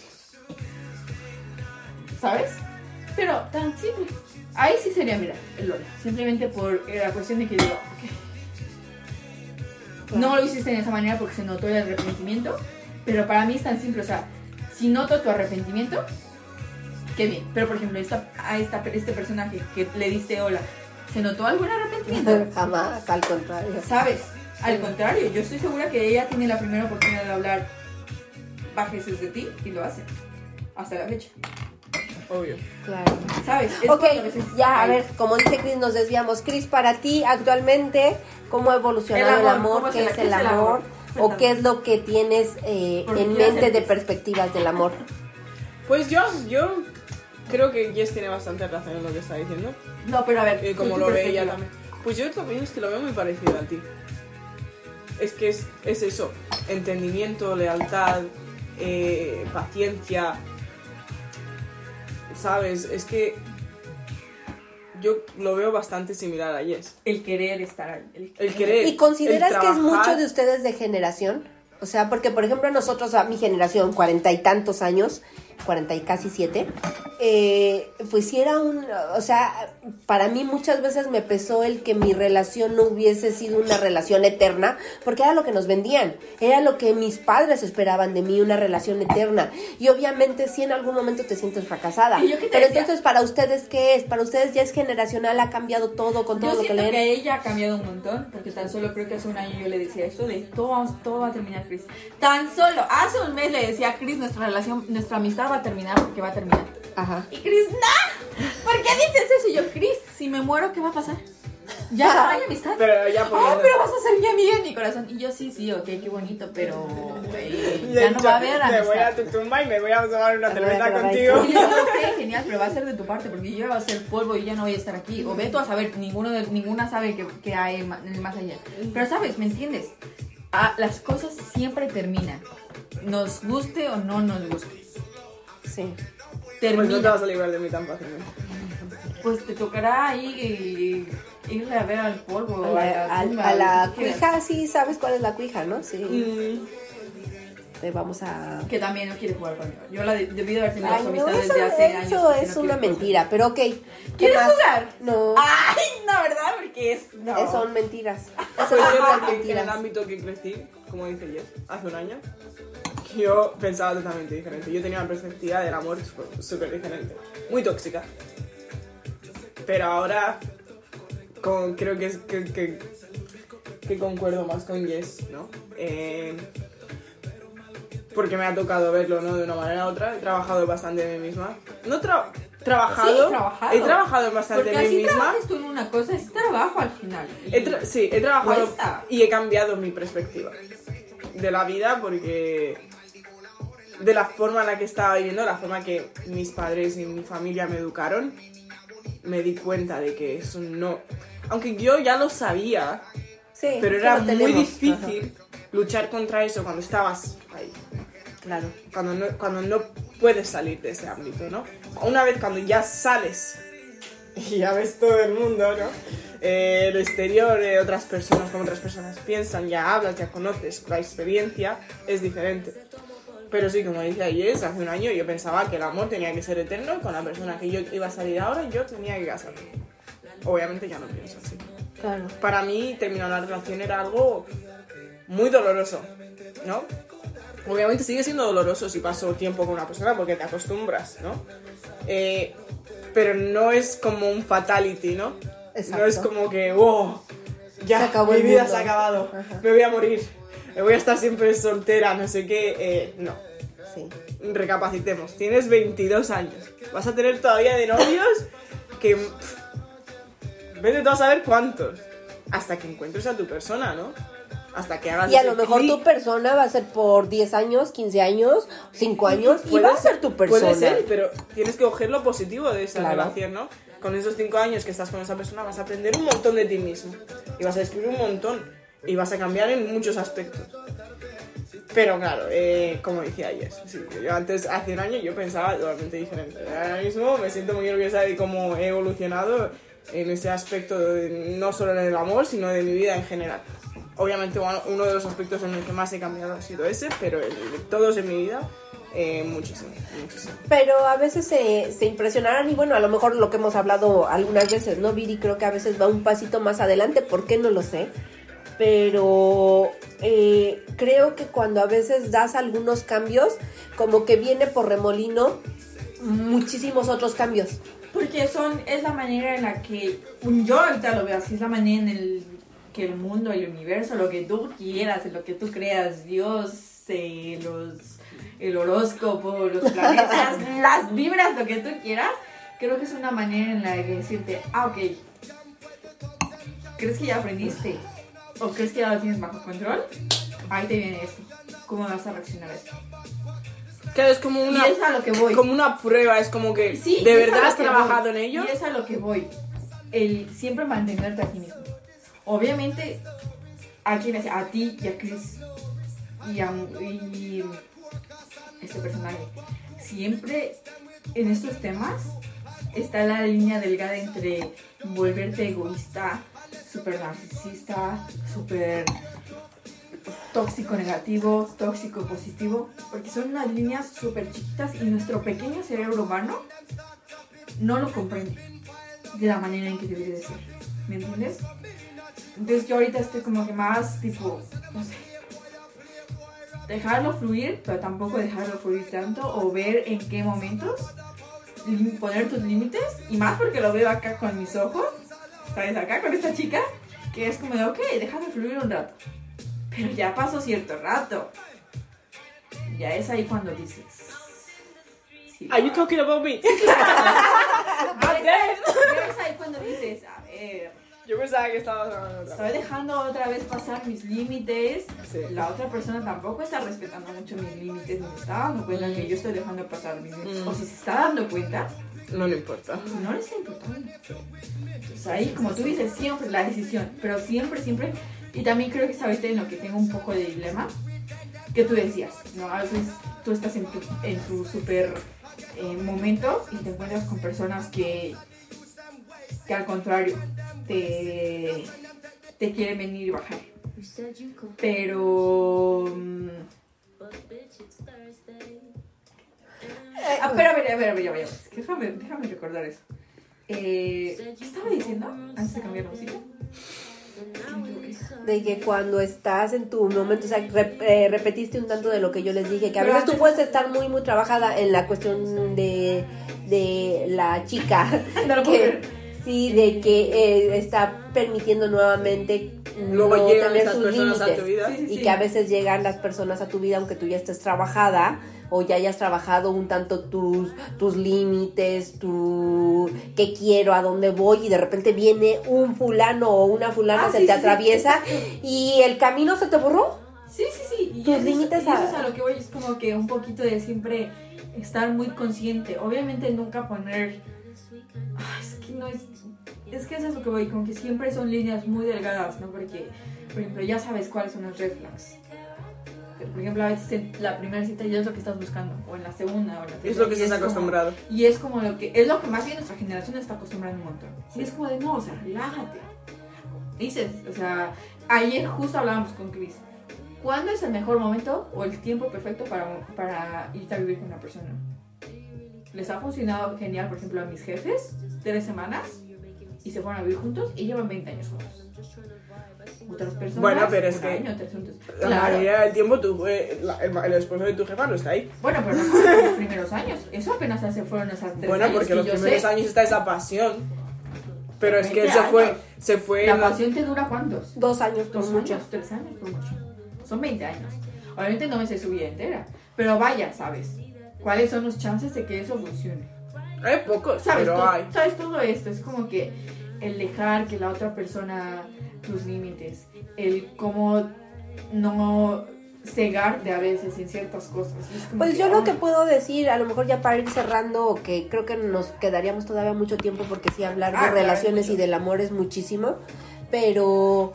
¿Sabes? Pero tan simple. Ahí sí sería, mira, el Lola. Simplemente por la cuestión de que digo, ok. No lo hiciste de esa manera porque se notó el arrepentimiento. Pero para mí es tan simple, o sea, si noto tu arrepentimiento, qué bien. Pero por ejemplo, esta, a esta, este personaje que le diste hola, ¿se notó algún arrepentimiento? Jamás, al contrario. ¿Sabes? Al contrario, yo estoy segura que ella tiene la primera oportunidad de hablar bajes de ti y lo hace. Hasta la fecha. Obvio. Claro. ¿Sabes? Es Ok, ya, a ver, como dice Cris, nos desviamos. Cris, para ti actualmente, ¿cómo ha evolucionado El el amor, ¿Qué es qué el es el amor? amor? ¿O qué es lo que tienes eh, en mente de perspectivas del amor? Pues yo, yo creo que Jess tiene bastante razón en lo que está diciendo. No, pero a ver. Y como lo ve ella también. Pues yo también es que lo veo muy parecido a ti. Es que es, es eso, entendimiento, lealtad, eh, paciencia. ¿Sabes? Es que yo lo veo bastante similar a Jess. El querer estar ahí. El, El querer. ¿Y consideras el que es mucho de ustedes de generación? O sea, porque por ejemplo nosotros, a mi generación, cuarenta y tantos años, cuarenta y casi siete, eh, pues sí era un, o sea, para mí muchas veces me pesó el que mi relación no hubiese sido una relación eterna, porque era lo que nos vendían, era lo que mis padres esperaban de mí, una relación eterna. Y obviamente sí en algún momento te sientes fracasada. Yo te Pero decía- entonces, ¿para ustedes qué es? Para ustedes ya es generacional, ha cambiado todo con todo Yo lo que leen. que ella ha cambiado un montón, porque tan solo creo que hace un año yo le decía esto de todo, todo va a terminar, Chris. Tan solo, hace un mes le decía a Chris, nuestra relación, nuestra amistad va a terminar porque va a terminar. Ajá. Y Chris, ¡no! ¿Por qué dices eso? Y yo, Chris, si me muero, ¿qué va a pasar? Ya no hay amistad. Pero ya Oh, poniendo- pero vas a ser mi amiga en mi corazón. Y yo, sí, sí, ok, qué bonito, pero ya no va a haber Me voy a amistad. tu tumba y me voy a tomar una voy cerveza contigo. Y digo, ok, genial, pero va a ser de tu parte, porque yo ya va a ser polvo y ya no voy a estar aquí. O ve tú a saber, ninguno de, ninguna sabe que, que hay ma- en el más allá. Pero sabes, ¿me entiendes? Ah, las cosas siempre terminan. Nos guste o no nos guste. Sí. Pues no te Termina. vas a librar de mí tan fácilmente. Pues te tocará ahí eh, irle a ver al polvo. A la, a a- tumba, a la cuija, sí, sabes cuál es la cuija, ¿no? Sí. Mm, Te vamos a. Que también no quiere jugar conmigo. Yo la de- debí de haber tenido Ay, su no, amistad eso, desde hace años. eso es no una mentira, pero ok. ¿Qué ¿Quieres más? jugar? No, Ay, no, ¿verdad? Porque es. No. eh, son mentiras. Pues yo son que en el mentiras. ámbito que crecí, como dice Jess, hace un año, yo pensaba totalmente diferente. Yo tenía una perspectiva del amor súper- diferente. Muy tóxica. Pero ahora con- creo que, es, que, que, que concuerdo más con Jess, ¿no? Eh, porque me ha tocado verlo, ¿no? De una manera u otra. He trabajado bastante en mí misma. No tra trabajado, Sí, trabajado. He trabajado bastante Porque en así mí misma. trabajes tú en una cosa, es trabajo al final. He sí, he trabajado Cuesta. y he cambiado mi perspectiva de la vida porque de la forma en la que estaba viviendo, la forma que mis padres y mi familia me educaron, me di cuenta de que eso no... Aunque yo ya lo sabía, Sí, pero era muy difícil luchar contra eso cuando estabas ahí. Claro. Cuando no, cuando no puedes salir de ese ámbito, ¿no? Una vez cuando ya sales y ya ves todo el mundo, ¿no? Eh, el exterior, eh, otras personas, como otras personas piensan, ya hablas, ya conoces, la experiencia es diferente. Pero sí, como decía ayer, hace un año yo pensaba que el amor tenía que ser eterno y con la persona que yo iba a salir ahora yo tenía que casarme. Obviamente ya no pienso así. Claro. Para mí terminar la relación era algo muy doloroso, ¿no? Obviamente sigue siendo doloroso si paso tiempo con una persona porque te acostumbras, ¿no? Eh, pero no es como un fatality, ¿no? Exacto. No es como que, wow, ya, Se acabó mi vida mundo". se ha acabado, Ajá. me voy a morir, voy a estar siempre soltera, no sé qué. Eh, no, Sí. recapacitemos, tienes 22 años, vas a tener todavía de novios que... pff, Vete tú a saber cuántos, hasta que encuentres a tu persona, ¿no? Hasta que hagas Y a lo mejor tu persona va a ser por 10 años, 15 años, 5 años y Puede va a ser tu persona. Puede ser, pero tienes que coger lo positivo de esa Claro. relación, ¿no? Con esos cinco años que estás con esa persona vas a aprender un montón de ti mismo. Y vas a descubrir un montón. Y vas a cambiar en muchos aspectos. Pero claro, eh, como decía ayer, sí, yo antes, hace un año, yo pensaba totalmente diferente. Ahora mismo me siento muy orgullosa de cómo he evolucionado en ese aspecto, de- no solo en el amor, sino de mi vida en general. Obviamente uno- de los aspectos en el que más he cambiado ha sido ese, pero de todos en mi vida, eh, muchísimo, muchísimo. Pero a veces se, se impresionarán y bueno, a lo mejor lo que hemos hablado algunas veces, ¿no? Viri creo que a veces va un pasito más adelante, ¿por qué no lo sé? Pero eh, creo que cuando a veces das algunos cambios, como que viene por remolino muchísimos otros cambios. Porque son, es la manera en la que, yo ahorita lo veo así, es la manera en el que el mundo, el universo, lo que tú quieras, lo que tú creas, Dios, eh, los, el horóscopo, los planetas, las vibras, lo que tú quieras, creo que es una manera en la que decirte, ah, ok, ¿crees que ya aprendiste? ¿O crees que ya lo tienes bajo control? Ahí te viene esto. ¿Cómo vas a reaccionar a esto? Claro, es como una, y es a lo que voy. como una prueba, es como que Sí, de es verdad has trabajado voy. en ello. Y es a lo que voy. El siempre mantenerte a ti mismo. Obviamente, a quienes, a ti y a Chris y a y este personaje. Siempre en estos temas está la línea delgada entre volverte egoísta, súper narcisista, súper tóxico negativo, tóxico positivo, porque son unas líneas súper chiquitas y nuestro pequeño cerebro humano no lo comprende de la manera en que debería de ser. ¿Me entiendes? Entonces yo ahorita estoy como que más tipo, no sé, dejarlo fluir, pero tampoco dejarlo fluir tanto o ver en qué momentos poner tus límites y más porque lo veo acá con mis ojos, ¿sabes? Acá con esta chica, que es como de, ok, déjame fluir un rato. Pero ya pasó cierto rato. Ya es ahí cuando dices. sí, Are you talking about me? Ya es- ya es ahí cuando dices, a ver, Yo pensaba que otra estoy dejando otra vez pasar mis límites. Sí. La otra persona tampoco está respetando mucho mis límites, ni se está dando cuenta que yo estoy dejando pasar mis límites. Mm. O si se está dando cuenta, No le importa. no le está importando. Entonces ahí, como tú dices, siempre la decisión, pero siempre, siempre, y también creo que es ahorita en lo que tengo un poco de dilema, que tú decías, ¿no? A veces tú estás en tu, en tu super eh, momento y te encuentras con personas que, que al contrario, te, te quieren venir y bajar. Pero... mm, Ah, pero a ver, a ver, a ver, a ver, es que Déjame, déjame recordar eso. Eh, ¿Qué estaba diciendo antes de cambiar música? Me equivoqué. De que cuando estás en tu momento, o sea, rep- eh, repetiste un tanto de lo que yo les dije, que a Pero veces tú puedes estar muy, muy trabajada en la cuestión de, de la chica. No lo puedo que, creer. sí, de que eh, está permitiendo nuevamente Luego no tener sus límites. Sí, sí, y sí. que a veces llegan las personas a tu vida aunque tú ya estés trabajada o ya hayas trabajado un tanto tus, tus límites, tu qué quiero, a dónde voy y de repente viene un fulano o una fulana, Ah, se sí, te sí, sí. atraviesa y el camino se te borró. Sí, sí, sí. Y Tus eso- límites y eso a- es a lo que voy, es como que un poquito de siempre estar muy consciente. Obviamente nunca poner... Es que no es... Es que eso es lo que voy, como que siempre son líneas muy delgadas, ¿no? Porque, por ejemplo, ya sabes cuáles son los red flags. Por ejemplo, a veces en la primera cita ya es lo que estás buscando, o en la segunda, o en la Es lo que estás como- acostumbrado. y es como lo que, es lo que más bien nuestra generación está acostumbrando un montón. Y es como de, no, o sea, relájate. Dices, o sea, ayer justo hablábamos con Chris. ¿Cuándo es el mejor momento o el tiempo perfecto para, para irte a vivir con una persona? Les ha funcionado genial, por ejemplo, a mis jefes, tres semanas, y se fueron a vivir juntos y llevan 20 años juntos. Otras personas, Bueno, pero es que año. La Claro. mayoría del tiempo tú, eh, la- el, el esposo de tu jefa no está ahí. Bueno, pero no fueron los primeros años. Eso apenas se fueron esas tres Bueno, años porque que los yo primeros sé. años está esa pasión. Pero es que él 20 se fue, años. se fue ¿La en la- pasión te dura cuántos? Dos años por Dos mucho. años, tres años, por mucho. Son 20 años. Obviamente no me sé su vida entera. Pero vaya, ¿sabes? ¿Cuáles son los chances de que eso funcione? Hay pocos, ¿Sabes? pero todo, hay. ¿Sabes todo esto? Es como que el dejar que la otra persona tus límites, el cómo no cegarte a veces en ciertas cosas. Pues yo lo que puedo decir, a lo mejor ya para ir cerrando, que creo que nos quedaríamos todavía mucho tiempo porque sí hablar de Ah, relaciones y del amor es muchísimo, pero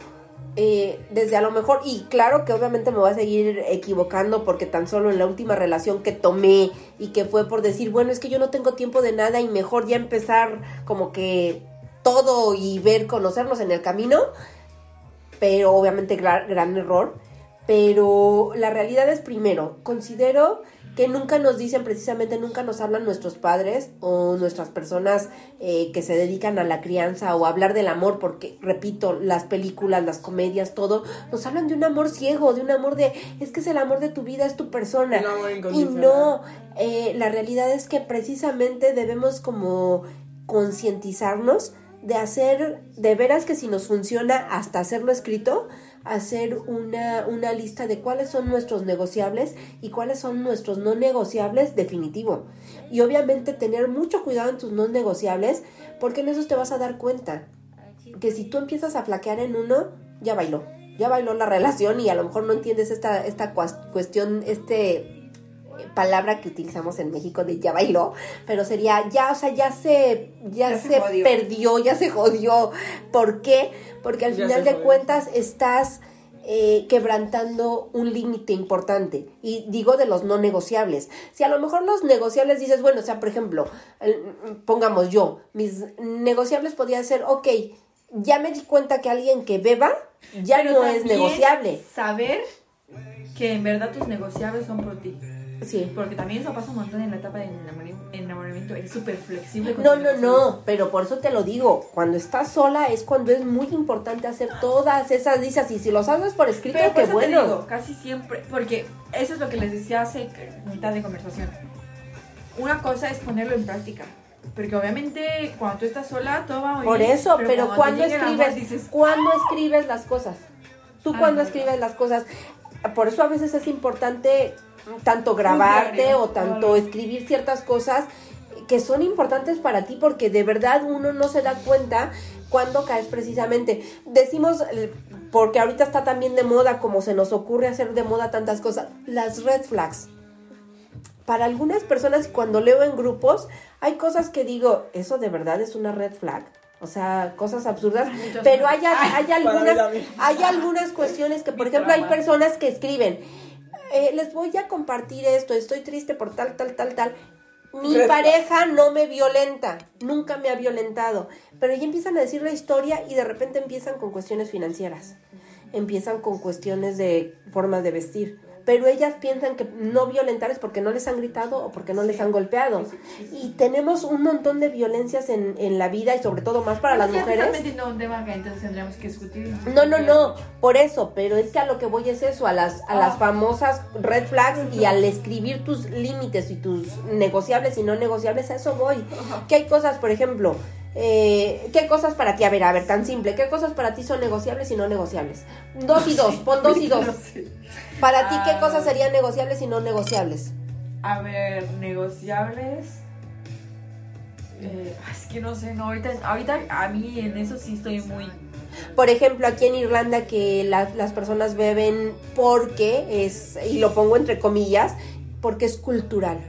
eh, desde a lo mejor, y claro que obviamente me voy a seguir equivocando porque tan solo en la última relación que tomé y que fue por decir, bueno, es que yo no tengo tiempo de nada y mejor ya empezar como que todo y ver, conocernos en el camino, pero obviamente gra- gran error. Pero la realidad es primero, considero que nunca nos dicen precisamente, nunca nos hablan nuestros padres o nuestras personas eh, que se dedican a la crianza o a hablar del amor, porque repito, las películas, las comedias, todo, nos hablan de un amor ciego, de un amor de, es que es el amor de tu vida, es tu persona. Amor Y no, eh, la realidad es que precisamente debemos como concientizarnos de hacer, de veras que si nos funciona hasta hacerlo escrito, hacer una, una lista de cuáles son nuestros negociables y cuáles son nuestros no negociables definitivo. Y obviamente tener mucho cuidado en tus no negociables, porque en eso te vas a dar cuenta que si tú empiezas a flaquear en uno, ya bailó. Ya bailó la relación y a lo mejor no entiendes esta, esta cuestión, este palabra que utilizamos en México de ya bailó, pero sería ya, o sea, ya se, ya, Ya se perdió, ya se jodió. ¿Por qué? Porque al Ya final de jodió. cuentas estás eh, quebrantando un límite importante. Y digo de los no negociables. Si a lo mejor los negociables dices, bueno, o sea, por ejemplo, pongamos yo, mis negociables podría ser, ok, ya me di cuenta que alguien que beba ya Pero no es negociable. Saber que en verdad tus negociables son por ti. Sí. Porque también eso pasa un montón en la etapa de enamoramiento. Eres súper flexible. No, no, negociables. no, pero por eso te lo digo, cuando estás sola es cuando es muy importante hacer todas esas listas y si los haces por escrito, Pero por qué eso bueno. te digo, casi siempre, porque eso es lo que les decía hace mitad de conversación. Una cosa es ponerlo en práctica. Porque obviamente cuando tú estás sola todo va muy Por bien, eso, pero, te cuando llega el amor, escribes, dices, cuando escribes las cosas, tú Ah, cuando no. escribes las cosas, por eso a veces es importante tanto grabarte o tanto escribir ciertas cosas que son importantes para ti porque de verdad uno no se da cuenta cuando caes precisamente. Decimos, eh, porque ahorita está también de moda, como se nos ocurre hacer de moda tantas cosas, las red flags. Para algunas personas, cuando leo en grupos, hay cosas que digo, eso de verdad es una red flag. O sea, cosas absurdas. Pero hay, hay algunas, hay algunas cuestiones que, por ejemplo, hay personas que escriben, eh, les voy a compartir esto, estoy triste por tal, tal, tal, tal. Mi Red pareja no me violenta, nunca me ha violentado. Pero ya empiezan a decir la historia y de repente empiezan con cuestiones financieras. Empiezan con cuestiones de formas de vestir. Pero ellas piensan que no violentar es porque no les han gritado o porque no les han golpeado. Y tenemos un montón de violencias en, en la vida y sobre todo más para las "Ya te mujeres. metiendo un tema que entonces tendríamos que discutir. No, no, no, por eso, pero es que a lo que voy es eso, a las, a las Ah. famosas red flags y al escribir tus límites y tus negociables y no negociables, a eso voy. Que hay cosas, por ejemplo, eh, ¿qué cosas para ti? A ver, a ver, tan simple, ¿qué cosas para ti son negociables y no negociables? Dos y dos, pon dos y dos. No sé. Para ti, ¿qué Ah. cosas serían negociables y no negociables? A ver, negociables. Eh, es que no sé, no, ahorita, ahorita a mí en eso sí estoy muy... Por ejemplo, aquí en Irlanda que la- las personas beben porque es, y lo pongo entre comillas, porque es cultural.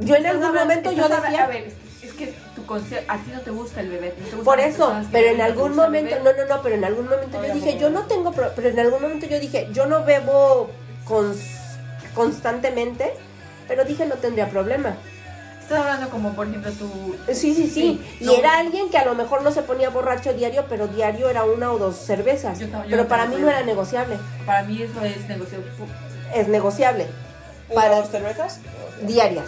Yo en algún momento yo decía... A ver, es que tu conce- a ti no te gusta el bebé. no te gustan Por eso, pero en algún momento, no, no, no, pero en algún momento yo dije, yo no. tengo, pro- pero en algún momento yo dije, yo no bebo cons- constantemente, pero dije no tendría problema. Estás hablando como, por ejemplo, tú... Sí, sí, sí. y no. era alguien que a lo mejor no se ponía borracho diario, pero diario era una o dos cervezas. Yo yo pero para mí no era negociable. Para mí eso es negocio. Es negociable. ¿Una Para dos cervezas? diarias.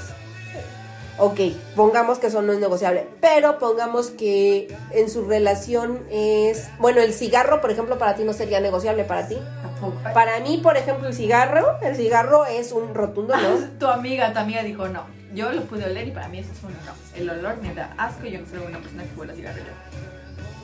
Ok, pongamos que eso no es negociable, pero pongamos que en su relación es... Bueno, el cigarro, por ejemplo, para ti no sería negociable para ti. Tampoco. Para mí, por ejemplo, el cigarro, el cigarro es un rotundo no. Tu amiga, tu amiga dijo no. Yo lo pude oler y para mí eso es un no. El olor me da asco y yo no soy una persona que huele a cigarrillo.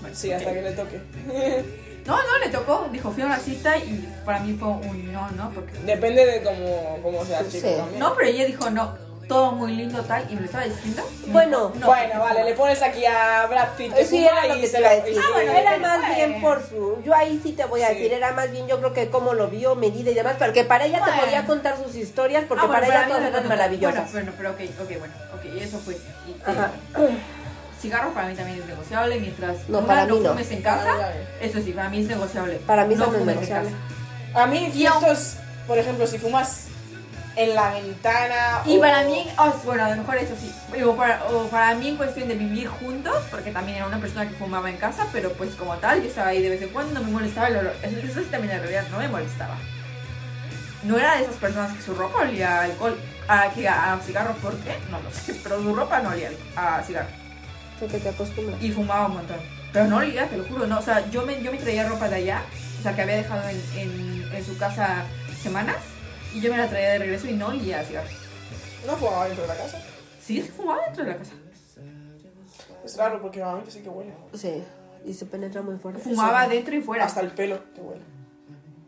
Bueno, Sí, hasta que le toque. No, no, le tocó. Dijo, fui a una cita y para mí fue un no, no, porque... Depende de cómo, cómo sea el chico Sí. también. No, pero ella dijo no. Todo muy lindo tal y me lo estaba diciendo. y Bueno, no, bueno, vale, le pones aquí a Brad Pitt que Sí, fuma era lo y que se te iba a lo- decir. Ah, bueno, era más bueno. bien por su... Yo ahí sí te voy a Sí. decir, era más bien yo creo que cómo lo vio, medida y demás, porque para ella te podía contar sus historias, porque Ah, bueno, para ella todas eran maravillosas. Bueno, bueno, pero ok, ok, bueno, ok, eso fue. Y, Ajá. Cigarro para mí también es negociable, mientras No, una para no mí no. fumes en casa, eso sí, para mí es negociable. Para mí no es fumes en negociable. casa. A mí ciertos, por ejemplo, si fumas en la ventana Y o- para mí, oh, bueno, a lo mejor eso sí, o para, o para mí en cuestión de vivir juntos, porque también era una persona que fumaba en casa, pero pues como tal, yo estaba ahí de vez en cuando, no me molestaba el olor. Eso eso sí también en realidad no me molestaba. No era de esas personas que su ropa olía a alcohol, a, que a, a cigarro, ¿por qué? No lo sé, pero su ropa no olía a cigarro. Porque te acostumbras. y fumaba un montón. Pero no olía, te lo juro, no. O sea, yo me, yo me traía ropa de allá, o sea, que había dejado en, en, en su casa semanas, y yo me la traía de regreso y no olía a cigarro. No fumaba dentro de la casa. Sí, sí fumaba dentro de la casa. Es raro porque normalmente sí que huele. Sí, y se penetra muy fuerte. Fumaba dentro y fuera. Hasta el pelo te huele.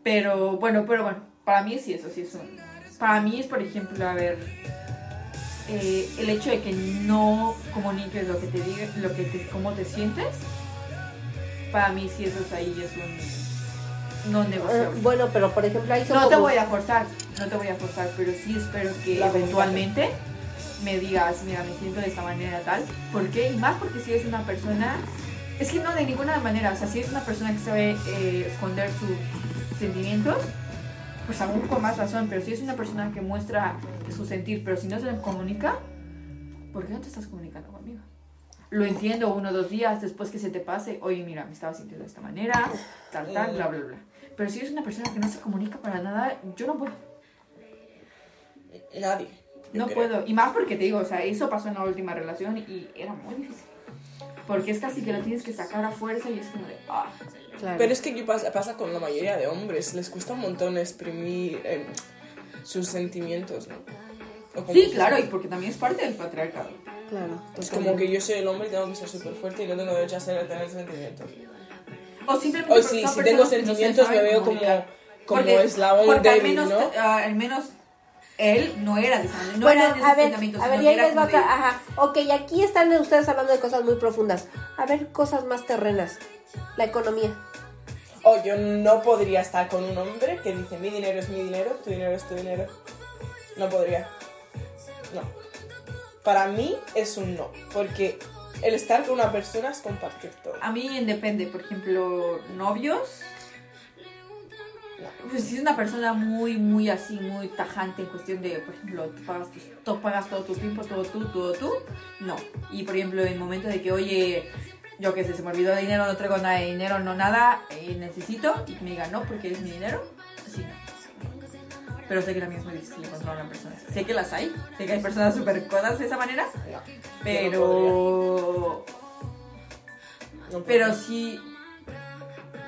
Pero bueno, pero bueno, para mí sí, eso sí es un. Para mí es, por ejemplo, a ver, eh, el hecho de que no comuniques lo que te diga, lo que te, cómo te sientes. Para mí sí eso es ahí es un no Eh, negociable. bueno, pero por ejemplo ahí son No te voy a forzar, no te voy a forzar, pero sí espero que La eventualmente me digas, mira, me siento de esta manera tal. ¿Por qué? Y más porque si eres una persona, es que no de ninguna manera, o sea, si eres una persona que sabe eh, esconder sus sentimientos, pues aún con más razón, pero si es una persona que muestra su sentir, pero si no se comunica, ¿por qué no te estás comunicando conmigo? Lo entiendo uno o dos días después que se te pase, oye, mira, me estaba sintiendo de esta manera, tal, tal, bla, bla, bla. Pero si eres una persona que no se comunica para nada, yo no puedo. Nadie. No creo. puedo. Y más porque te digo, o sea, eso pasó en la última relación y era muy difícil. Porque es casi que lo tienes que sacar a fuerza y es como de, ah. Claro. Pero es que ¿qué pasa, pasa con la mayoría de hombres. Les cuesta un montón exprimir eh, sus sentimientos, ¿no? Sí, claro, y porque también es parte del patriarcado. Claro. Es como que yo soy el hombre y tengo que ser súper fuerte y no tengo derecho a ser- tener sentimientos. O simplemente O si, tengo no sentimientos me veo como, comunicar. como Porque- eslabón porque al débil, menos, ¿no? ah, al menos él no era de esa manera, no bueno, era de esos a ver, a ver, y ahí les va otra. Ajá. Ok, aquí están ustedes hablando de cosas muy profundas. A ver, cosas más terrenas. La economía. O yo no podría estar con un hombre que dice mi dinero es mi dinero, tu dinero es tu dinero. No podría. No. Para mí es un no. Porque el estar con una persona es compartir todo. A mí depende, por ejemplo, novios. Pues si es una persona muy, muy así, muy tajante en cuestión de, por ejemplo, tú pagas, tú pagas todo tu tiempo, todo tú, todo tú, no. Y por ejemplo, en el momento de que, oye, yo qué sé, se me olvidó el dinero, no traigo nada de dinero, no nada, eh, necesito, y que me diga no porque es mi dinero, así no. Pero sé que también es muy difícil encontrar una persona así. Sé que las hay, sé que hay personas súper codas de esa manera, No. pero... No Pero sí.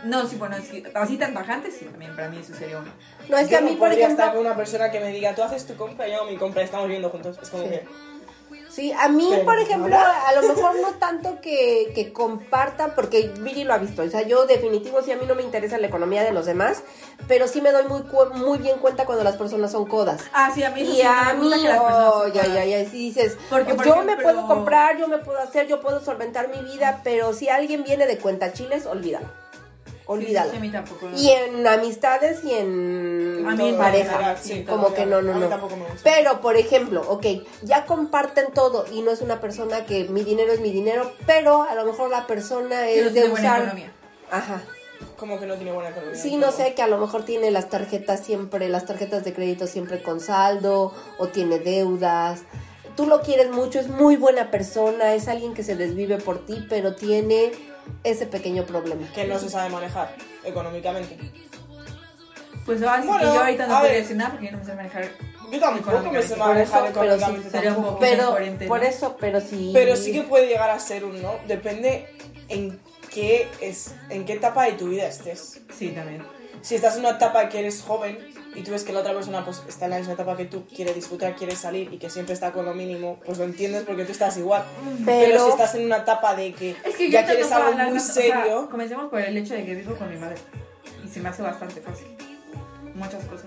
No, sí, bueno, es que así tan tajante, sí, también para mí eso sería uno. No, es que Yo a mí, no por podría ejemplo. estar con una persona que me diga, tú haces tu compra, yo hago mi compra, estamos viviendo juntos. Es como Sí. que... Sí, a mí, Pero por ejemplo, a lo mejor no tanto que, que compartan, porque Viri lo ha visto. O sea, yo definitivo sí a mí no me interesa la economía de los demás, pero sí me doy muy, muy bien cuenta cuando las personas son codas. Ah, sí, a mí eso Y sí, a mí, oh, ya, ya, ya, si dices, Porque, por yo ejemplo- me puedo comprar, yo me puedo hacer, yo puedo solventar mi vida, pero si alguien viene de cuenta chiles, olvídalo. Olvídalo. Sí, sí, a mí tampoco. Y en amistades y en A mí en pareja. general, sí, como que no, no, no. Pero, por ejemplo, ok, ya comparten todo y no es una persona que mi dinero es mi dinero, pero a lo mejor la persona es de tiene buena usar. economía. Ajá. Como que no tiene buena economía. Sí, no sé, que a lo mejor tiene las tarjetas siempre, las tarjetas de crédito siempre con saldo, o tiene deudas. tú lo quieres mucho, es muy buena persona, es alguien que se desvive por ti, pero tiene ese pequeño problema. Que no se sabe manejar económicamente. Pues así Bueno, que yo ahorita no a puedo decir nada porque yo no me sé manejar. Yo tampoco me sé Económicamente. manejar eso, pero sí, económicamente. sería un tampoco. poco- Pero por eso, pero sí. Pero sí que puede llegar a ser un no. Depende en qué es, en qué etapa de tu vida estés. Sí, también. Si estás en una etapa que eres joven y tú ves que la otra persona pues, está en la misma etapa que tú, quiere disfrutar, quiere salir y que siempre está con lo mínimo, pues lo entiendes porque tú estás igual. Pero, Pero- si estás en una etapa de que, Es que ya quieres algo hablar muy o sea, serio, comencemos por el hecho de que vivo con mi madre. Y se me hace bastante fácil. Muchas cosas.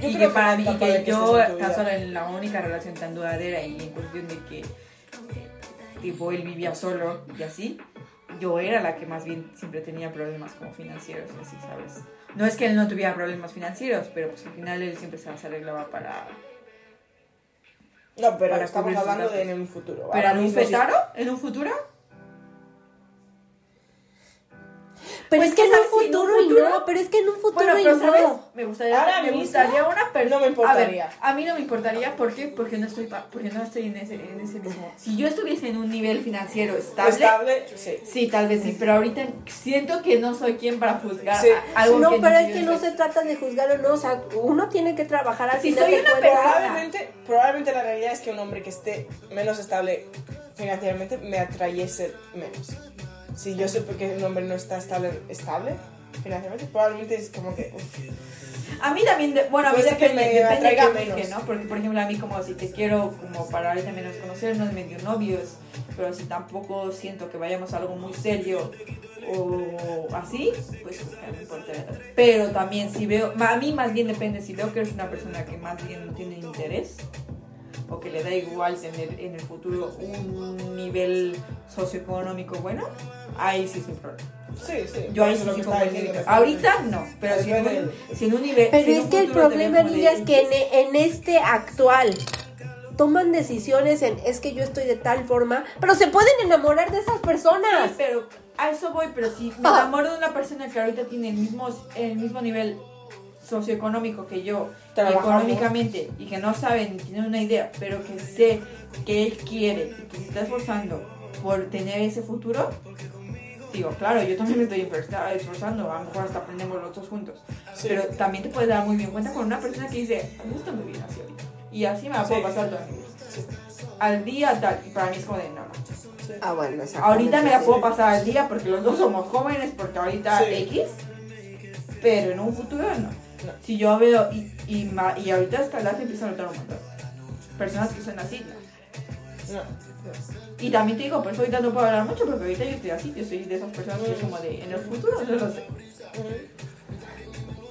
yo y creo que para mí, que que yo tan solo en la única relación tan duradera y en cuestión de que tipo él vivía solo y así, yo era la que más bien siempre tenía problemas como financieros así, ¿sabes? No es que él no tuviera problemas financieros, pero pues al final él siempre se arreglaba para... No, pero para estamos hablando de en un futuro. Pero en un fetaro, en un futuro, Pero Pues es que en un sabes, si en un futuro y futuro- no, pero es que en un futuro Bueno, y pero no. ¿sabes? Me gustaría, Ahora me mismo gustaría una persona. no me importaría. A, ver, a mí no me importaría, ¿por qué? Porque no estoy, pa- porque no estoy en, ese, en ese mismo. Si yo estuviese en un nivel financiero estable, Estable, sí. sí, tal vez sí, pero ahorita siento que no soy quien para juzgar Sí. a- algo No, que pero es que no se trata de juzgar o no, o sea, uno tiene que trabajar al Si soy una persona- Probablemente, probablemente la realidad es que un hombre que esté menos estable financieramente me atrayese menos. Si yo sé que un hombre no está estable, estable financieramente, probablemente es como que... uf, A mí también, de- bueno, a mí ser que depende, me depende de busque, menos. ¿no? Porque, por ejemplo, a mí como si te quiero como para ahorita menos conocernos, medio novios, pero si tampoco siento que vayamos a algo muy serio o así, pues no tanto. Pero también si veo, a mí más bien depende, si veo que eres una persona que más bien no tiene interés o que le da igual tener en el futuro un nivel socioeconómico bueno, ahí sí es mi problema. Sí, sí. Yo ahí sí bien. que- Ahorita no, pero si en, un, del- si en un nivel. Pero es un que el problema, niña, de es que en, este actual toman decisiones en es que yo estoy de tal forma, pero se pueden enamorar de esas personas. Sí, pero a eso voy, pero si me Ah. enamoro de una persona que ahorita tiene el mismo, el mismo nivel socioeconómico que yo, económicamente, y que no sabe ni tiene una idea, pero que sé que él quiere y que se está esforzando por tener ese futuro, digo, claro, yo también me estoy esforza- esforzando, a lo mejor hasta aprendemos los dos juntos. Sí. Pero también te puedes dar muy bien cuenta con una persona que dice, a mí esto me viene así ahorita. Y así me la puedo Sí. pasar toda mi vida. Al día tal, y para mí es como de no, no. Ah, bueno, Ahorita me la sí. puedo pasar al día porque los dos somos jóvenes, porque ahorita Sí. X, pero en un futuro no. Si yo veo, y, y, y ahorita hasta las empiezo a notar un montón. Personas que son así, no. No. Y también te digo, por eso ahorita no puedo hablar mucho, porque ahorita yo estoy así, yo soy de esas personas que como de, en el futuro no lo sé.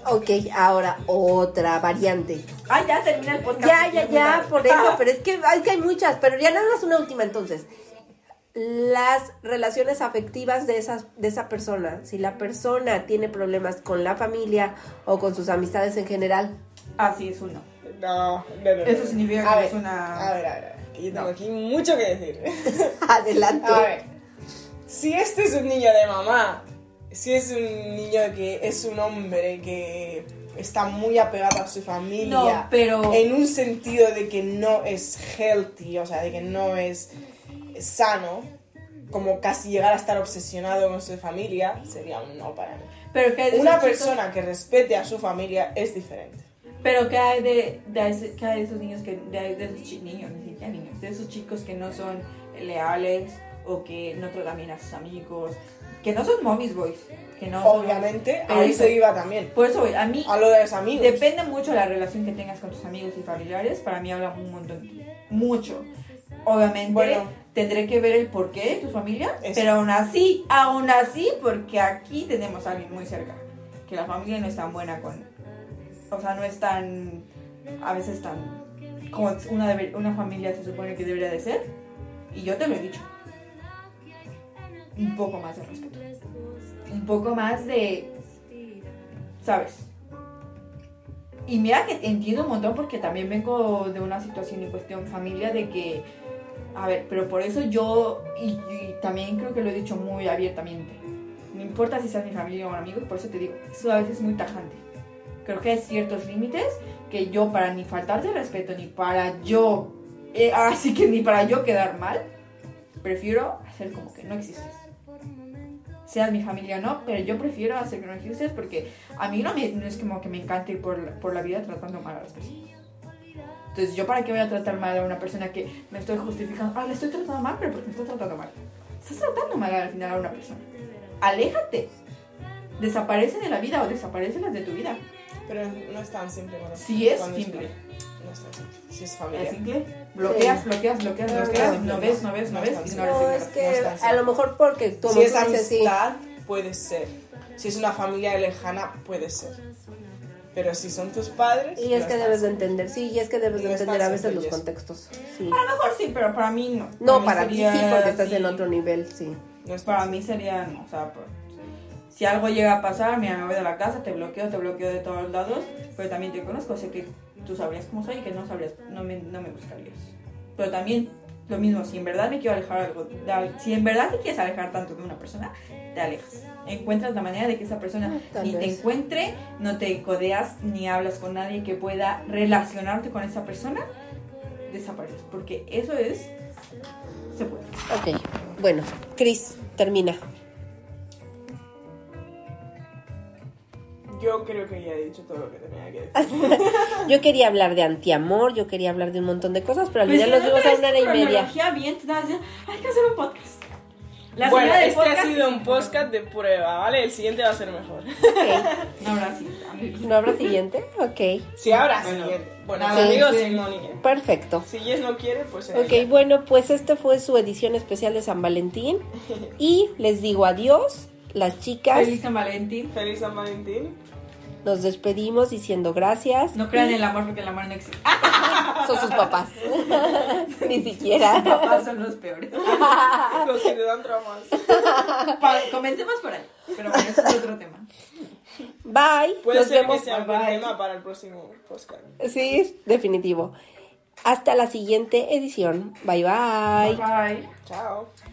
Ok, ahora otra variante. Ah, ya termina el podcast. Ya, ya, ya, por eso, pero es que, es que hay muchas, pero ya nada más una última entonces. Las relaciones afectivas de, esas, de esa persona, si la persona tiene problemas con la familia o con sus amistades en general, Ah, sí, es uno. No, no, no. Eso significa A que ver, es una- A ver, a ver, a ver, que yo tengo No. aquí mucho que decir. adelante. A ver, si este es un niño de mamá, si es un niño que es un hombre que está muy apegado a su familia, No, pero- en un sentido de que no es healthy, o sea, de que no es sano, como casi llegar a estar obsesionado con su familia, sería un no para mí. Pero que Una chicos- persona que respete a su familia es diferente. Pero que hay de, de, hay de esos niños que de, de esos niños, ni siquiera niños, de esos chicos que no son leales o que no tratan bien a sus amigos, que no son mommy's boys, que no son- Obviamente, pero ahí eso- se iba también. Por eso voy, a mí A lo de los amigos. depende mucho de la relación que tengas con tus amigos y familiares, para mí habla un montón, mucho. Obviamente Bueno. tendré que ver el porqué de tu familia, Eso. pero aún así, aún así, porque aquí tenemos a alguien muy cerca, que la familia no es tan buena con, o sea, no es tan, a veces tan, como una, una familia se supone que debería de ser, y yo te lo he dicho, un poco más de respeto, un poco más de, ¿sabes? Y mira que entiendo un montón porque también vengo de una situación en cuestión familia de que, a ver, pero por eso yo, y, y también creo que lo he dicho muy abiertamente, no importa si seas mi familia o un amigo, por eso te digo, eso a veces es muy tajante. Creo que hay ciertos límites que yo para ni faltarte respeto ni para yo Eh, así que ni para yo quedar mal, prefiero hacer como que no existes. Seas mi familia o no, pero yo prefiero hacer que no existes porque a mí no, me- no es como que me encante ir por, la- por la vida tratando mal a las personas. Entonces, ¿yo para qué voy a tratar mal a una persona que me estoy justificando? Ah, le estoy tratando mal, pero porque me estoy tratando mal. Estás tratando mal al final a una persona. Aléjate. Desaparece de la vida o desaparecelas de tu vida. Pero no es tan simple. cuando- Si es cuando simple. No es tan simple. Si es ¿Es familia. simple? Bloqueas, bloqueas, bloqueas, No, bloqueas. no, No no, ves, no. no ves, no No ves. es No, es que es a lo mejor porque tú Si es sí. amistad, puede ser. Si es una familia lejana, puede ser. Pero si son tus padres. Y es no que debes de entender, sí, y es que debes de es entender a veces los contextos. Sí. A lo mejor sí, pero para mí no. No, para ti sí, porque estás en otro nivel, sí. Es Para mí sería, no, o sea, por- si algo llega a pasar, mira, me voy de la casa, te bloqueo, te bloqueo de todos lados, pero también te conozco, sé que tú sabrías cómo soy y que no sabrías, no me, no me buscarías. Pero también, lo mismo, si en verdad me quiero alejar algo, de si en verdad te quieres alejar tanto de una persona, te alejas. Encuentras la manera de que esa persona Ah, tal ni te encuentre, no te codeas, ni hablas con nadie que pueda relacionarte con esa persona, desapareces. Porque eso es, se puede. Ok, bueno, Chris, termina. Yo creo que ya he dicho todo lo que tenía que decir. Yo quería hablar de antiamor, yo quería hablar de un montón de cosas, pero al Pues final nos si no vimos a una hora y media. bien, te hay que hacer un podcast. La bueno, este ha podcast- sido un podcast de prueba, ¿vale? El siguiente va a ser mejor. No, sí. a mí- ¿no habrá siguiente? Ok, Si habrá Bueno, siguiente. Bueno, sí. sin Mónica. perfecto. Si Jess no quiere, pues. Ok, ella. bueno, pues este fue su edición especial de San Valentín. Y les digo adiós, las chicas. Feliz San Valentín. Feliz San Valentín. Nos despedimos diciendo gracias. No crean y en el amor porque el amor no existe. Son sus papás. Ni siquiera. papás son los peores. Los que te dan traumas. Pa- comencemos por ahí. Pero bueno, ese es otro tema. Bye. Puede Nos ser vemos. que sea un buen Bye. tema para el próximo podcast. Sí, definitivo. Hasta la siguiente edición. Bye bye. Bye. Chao.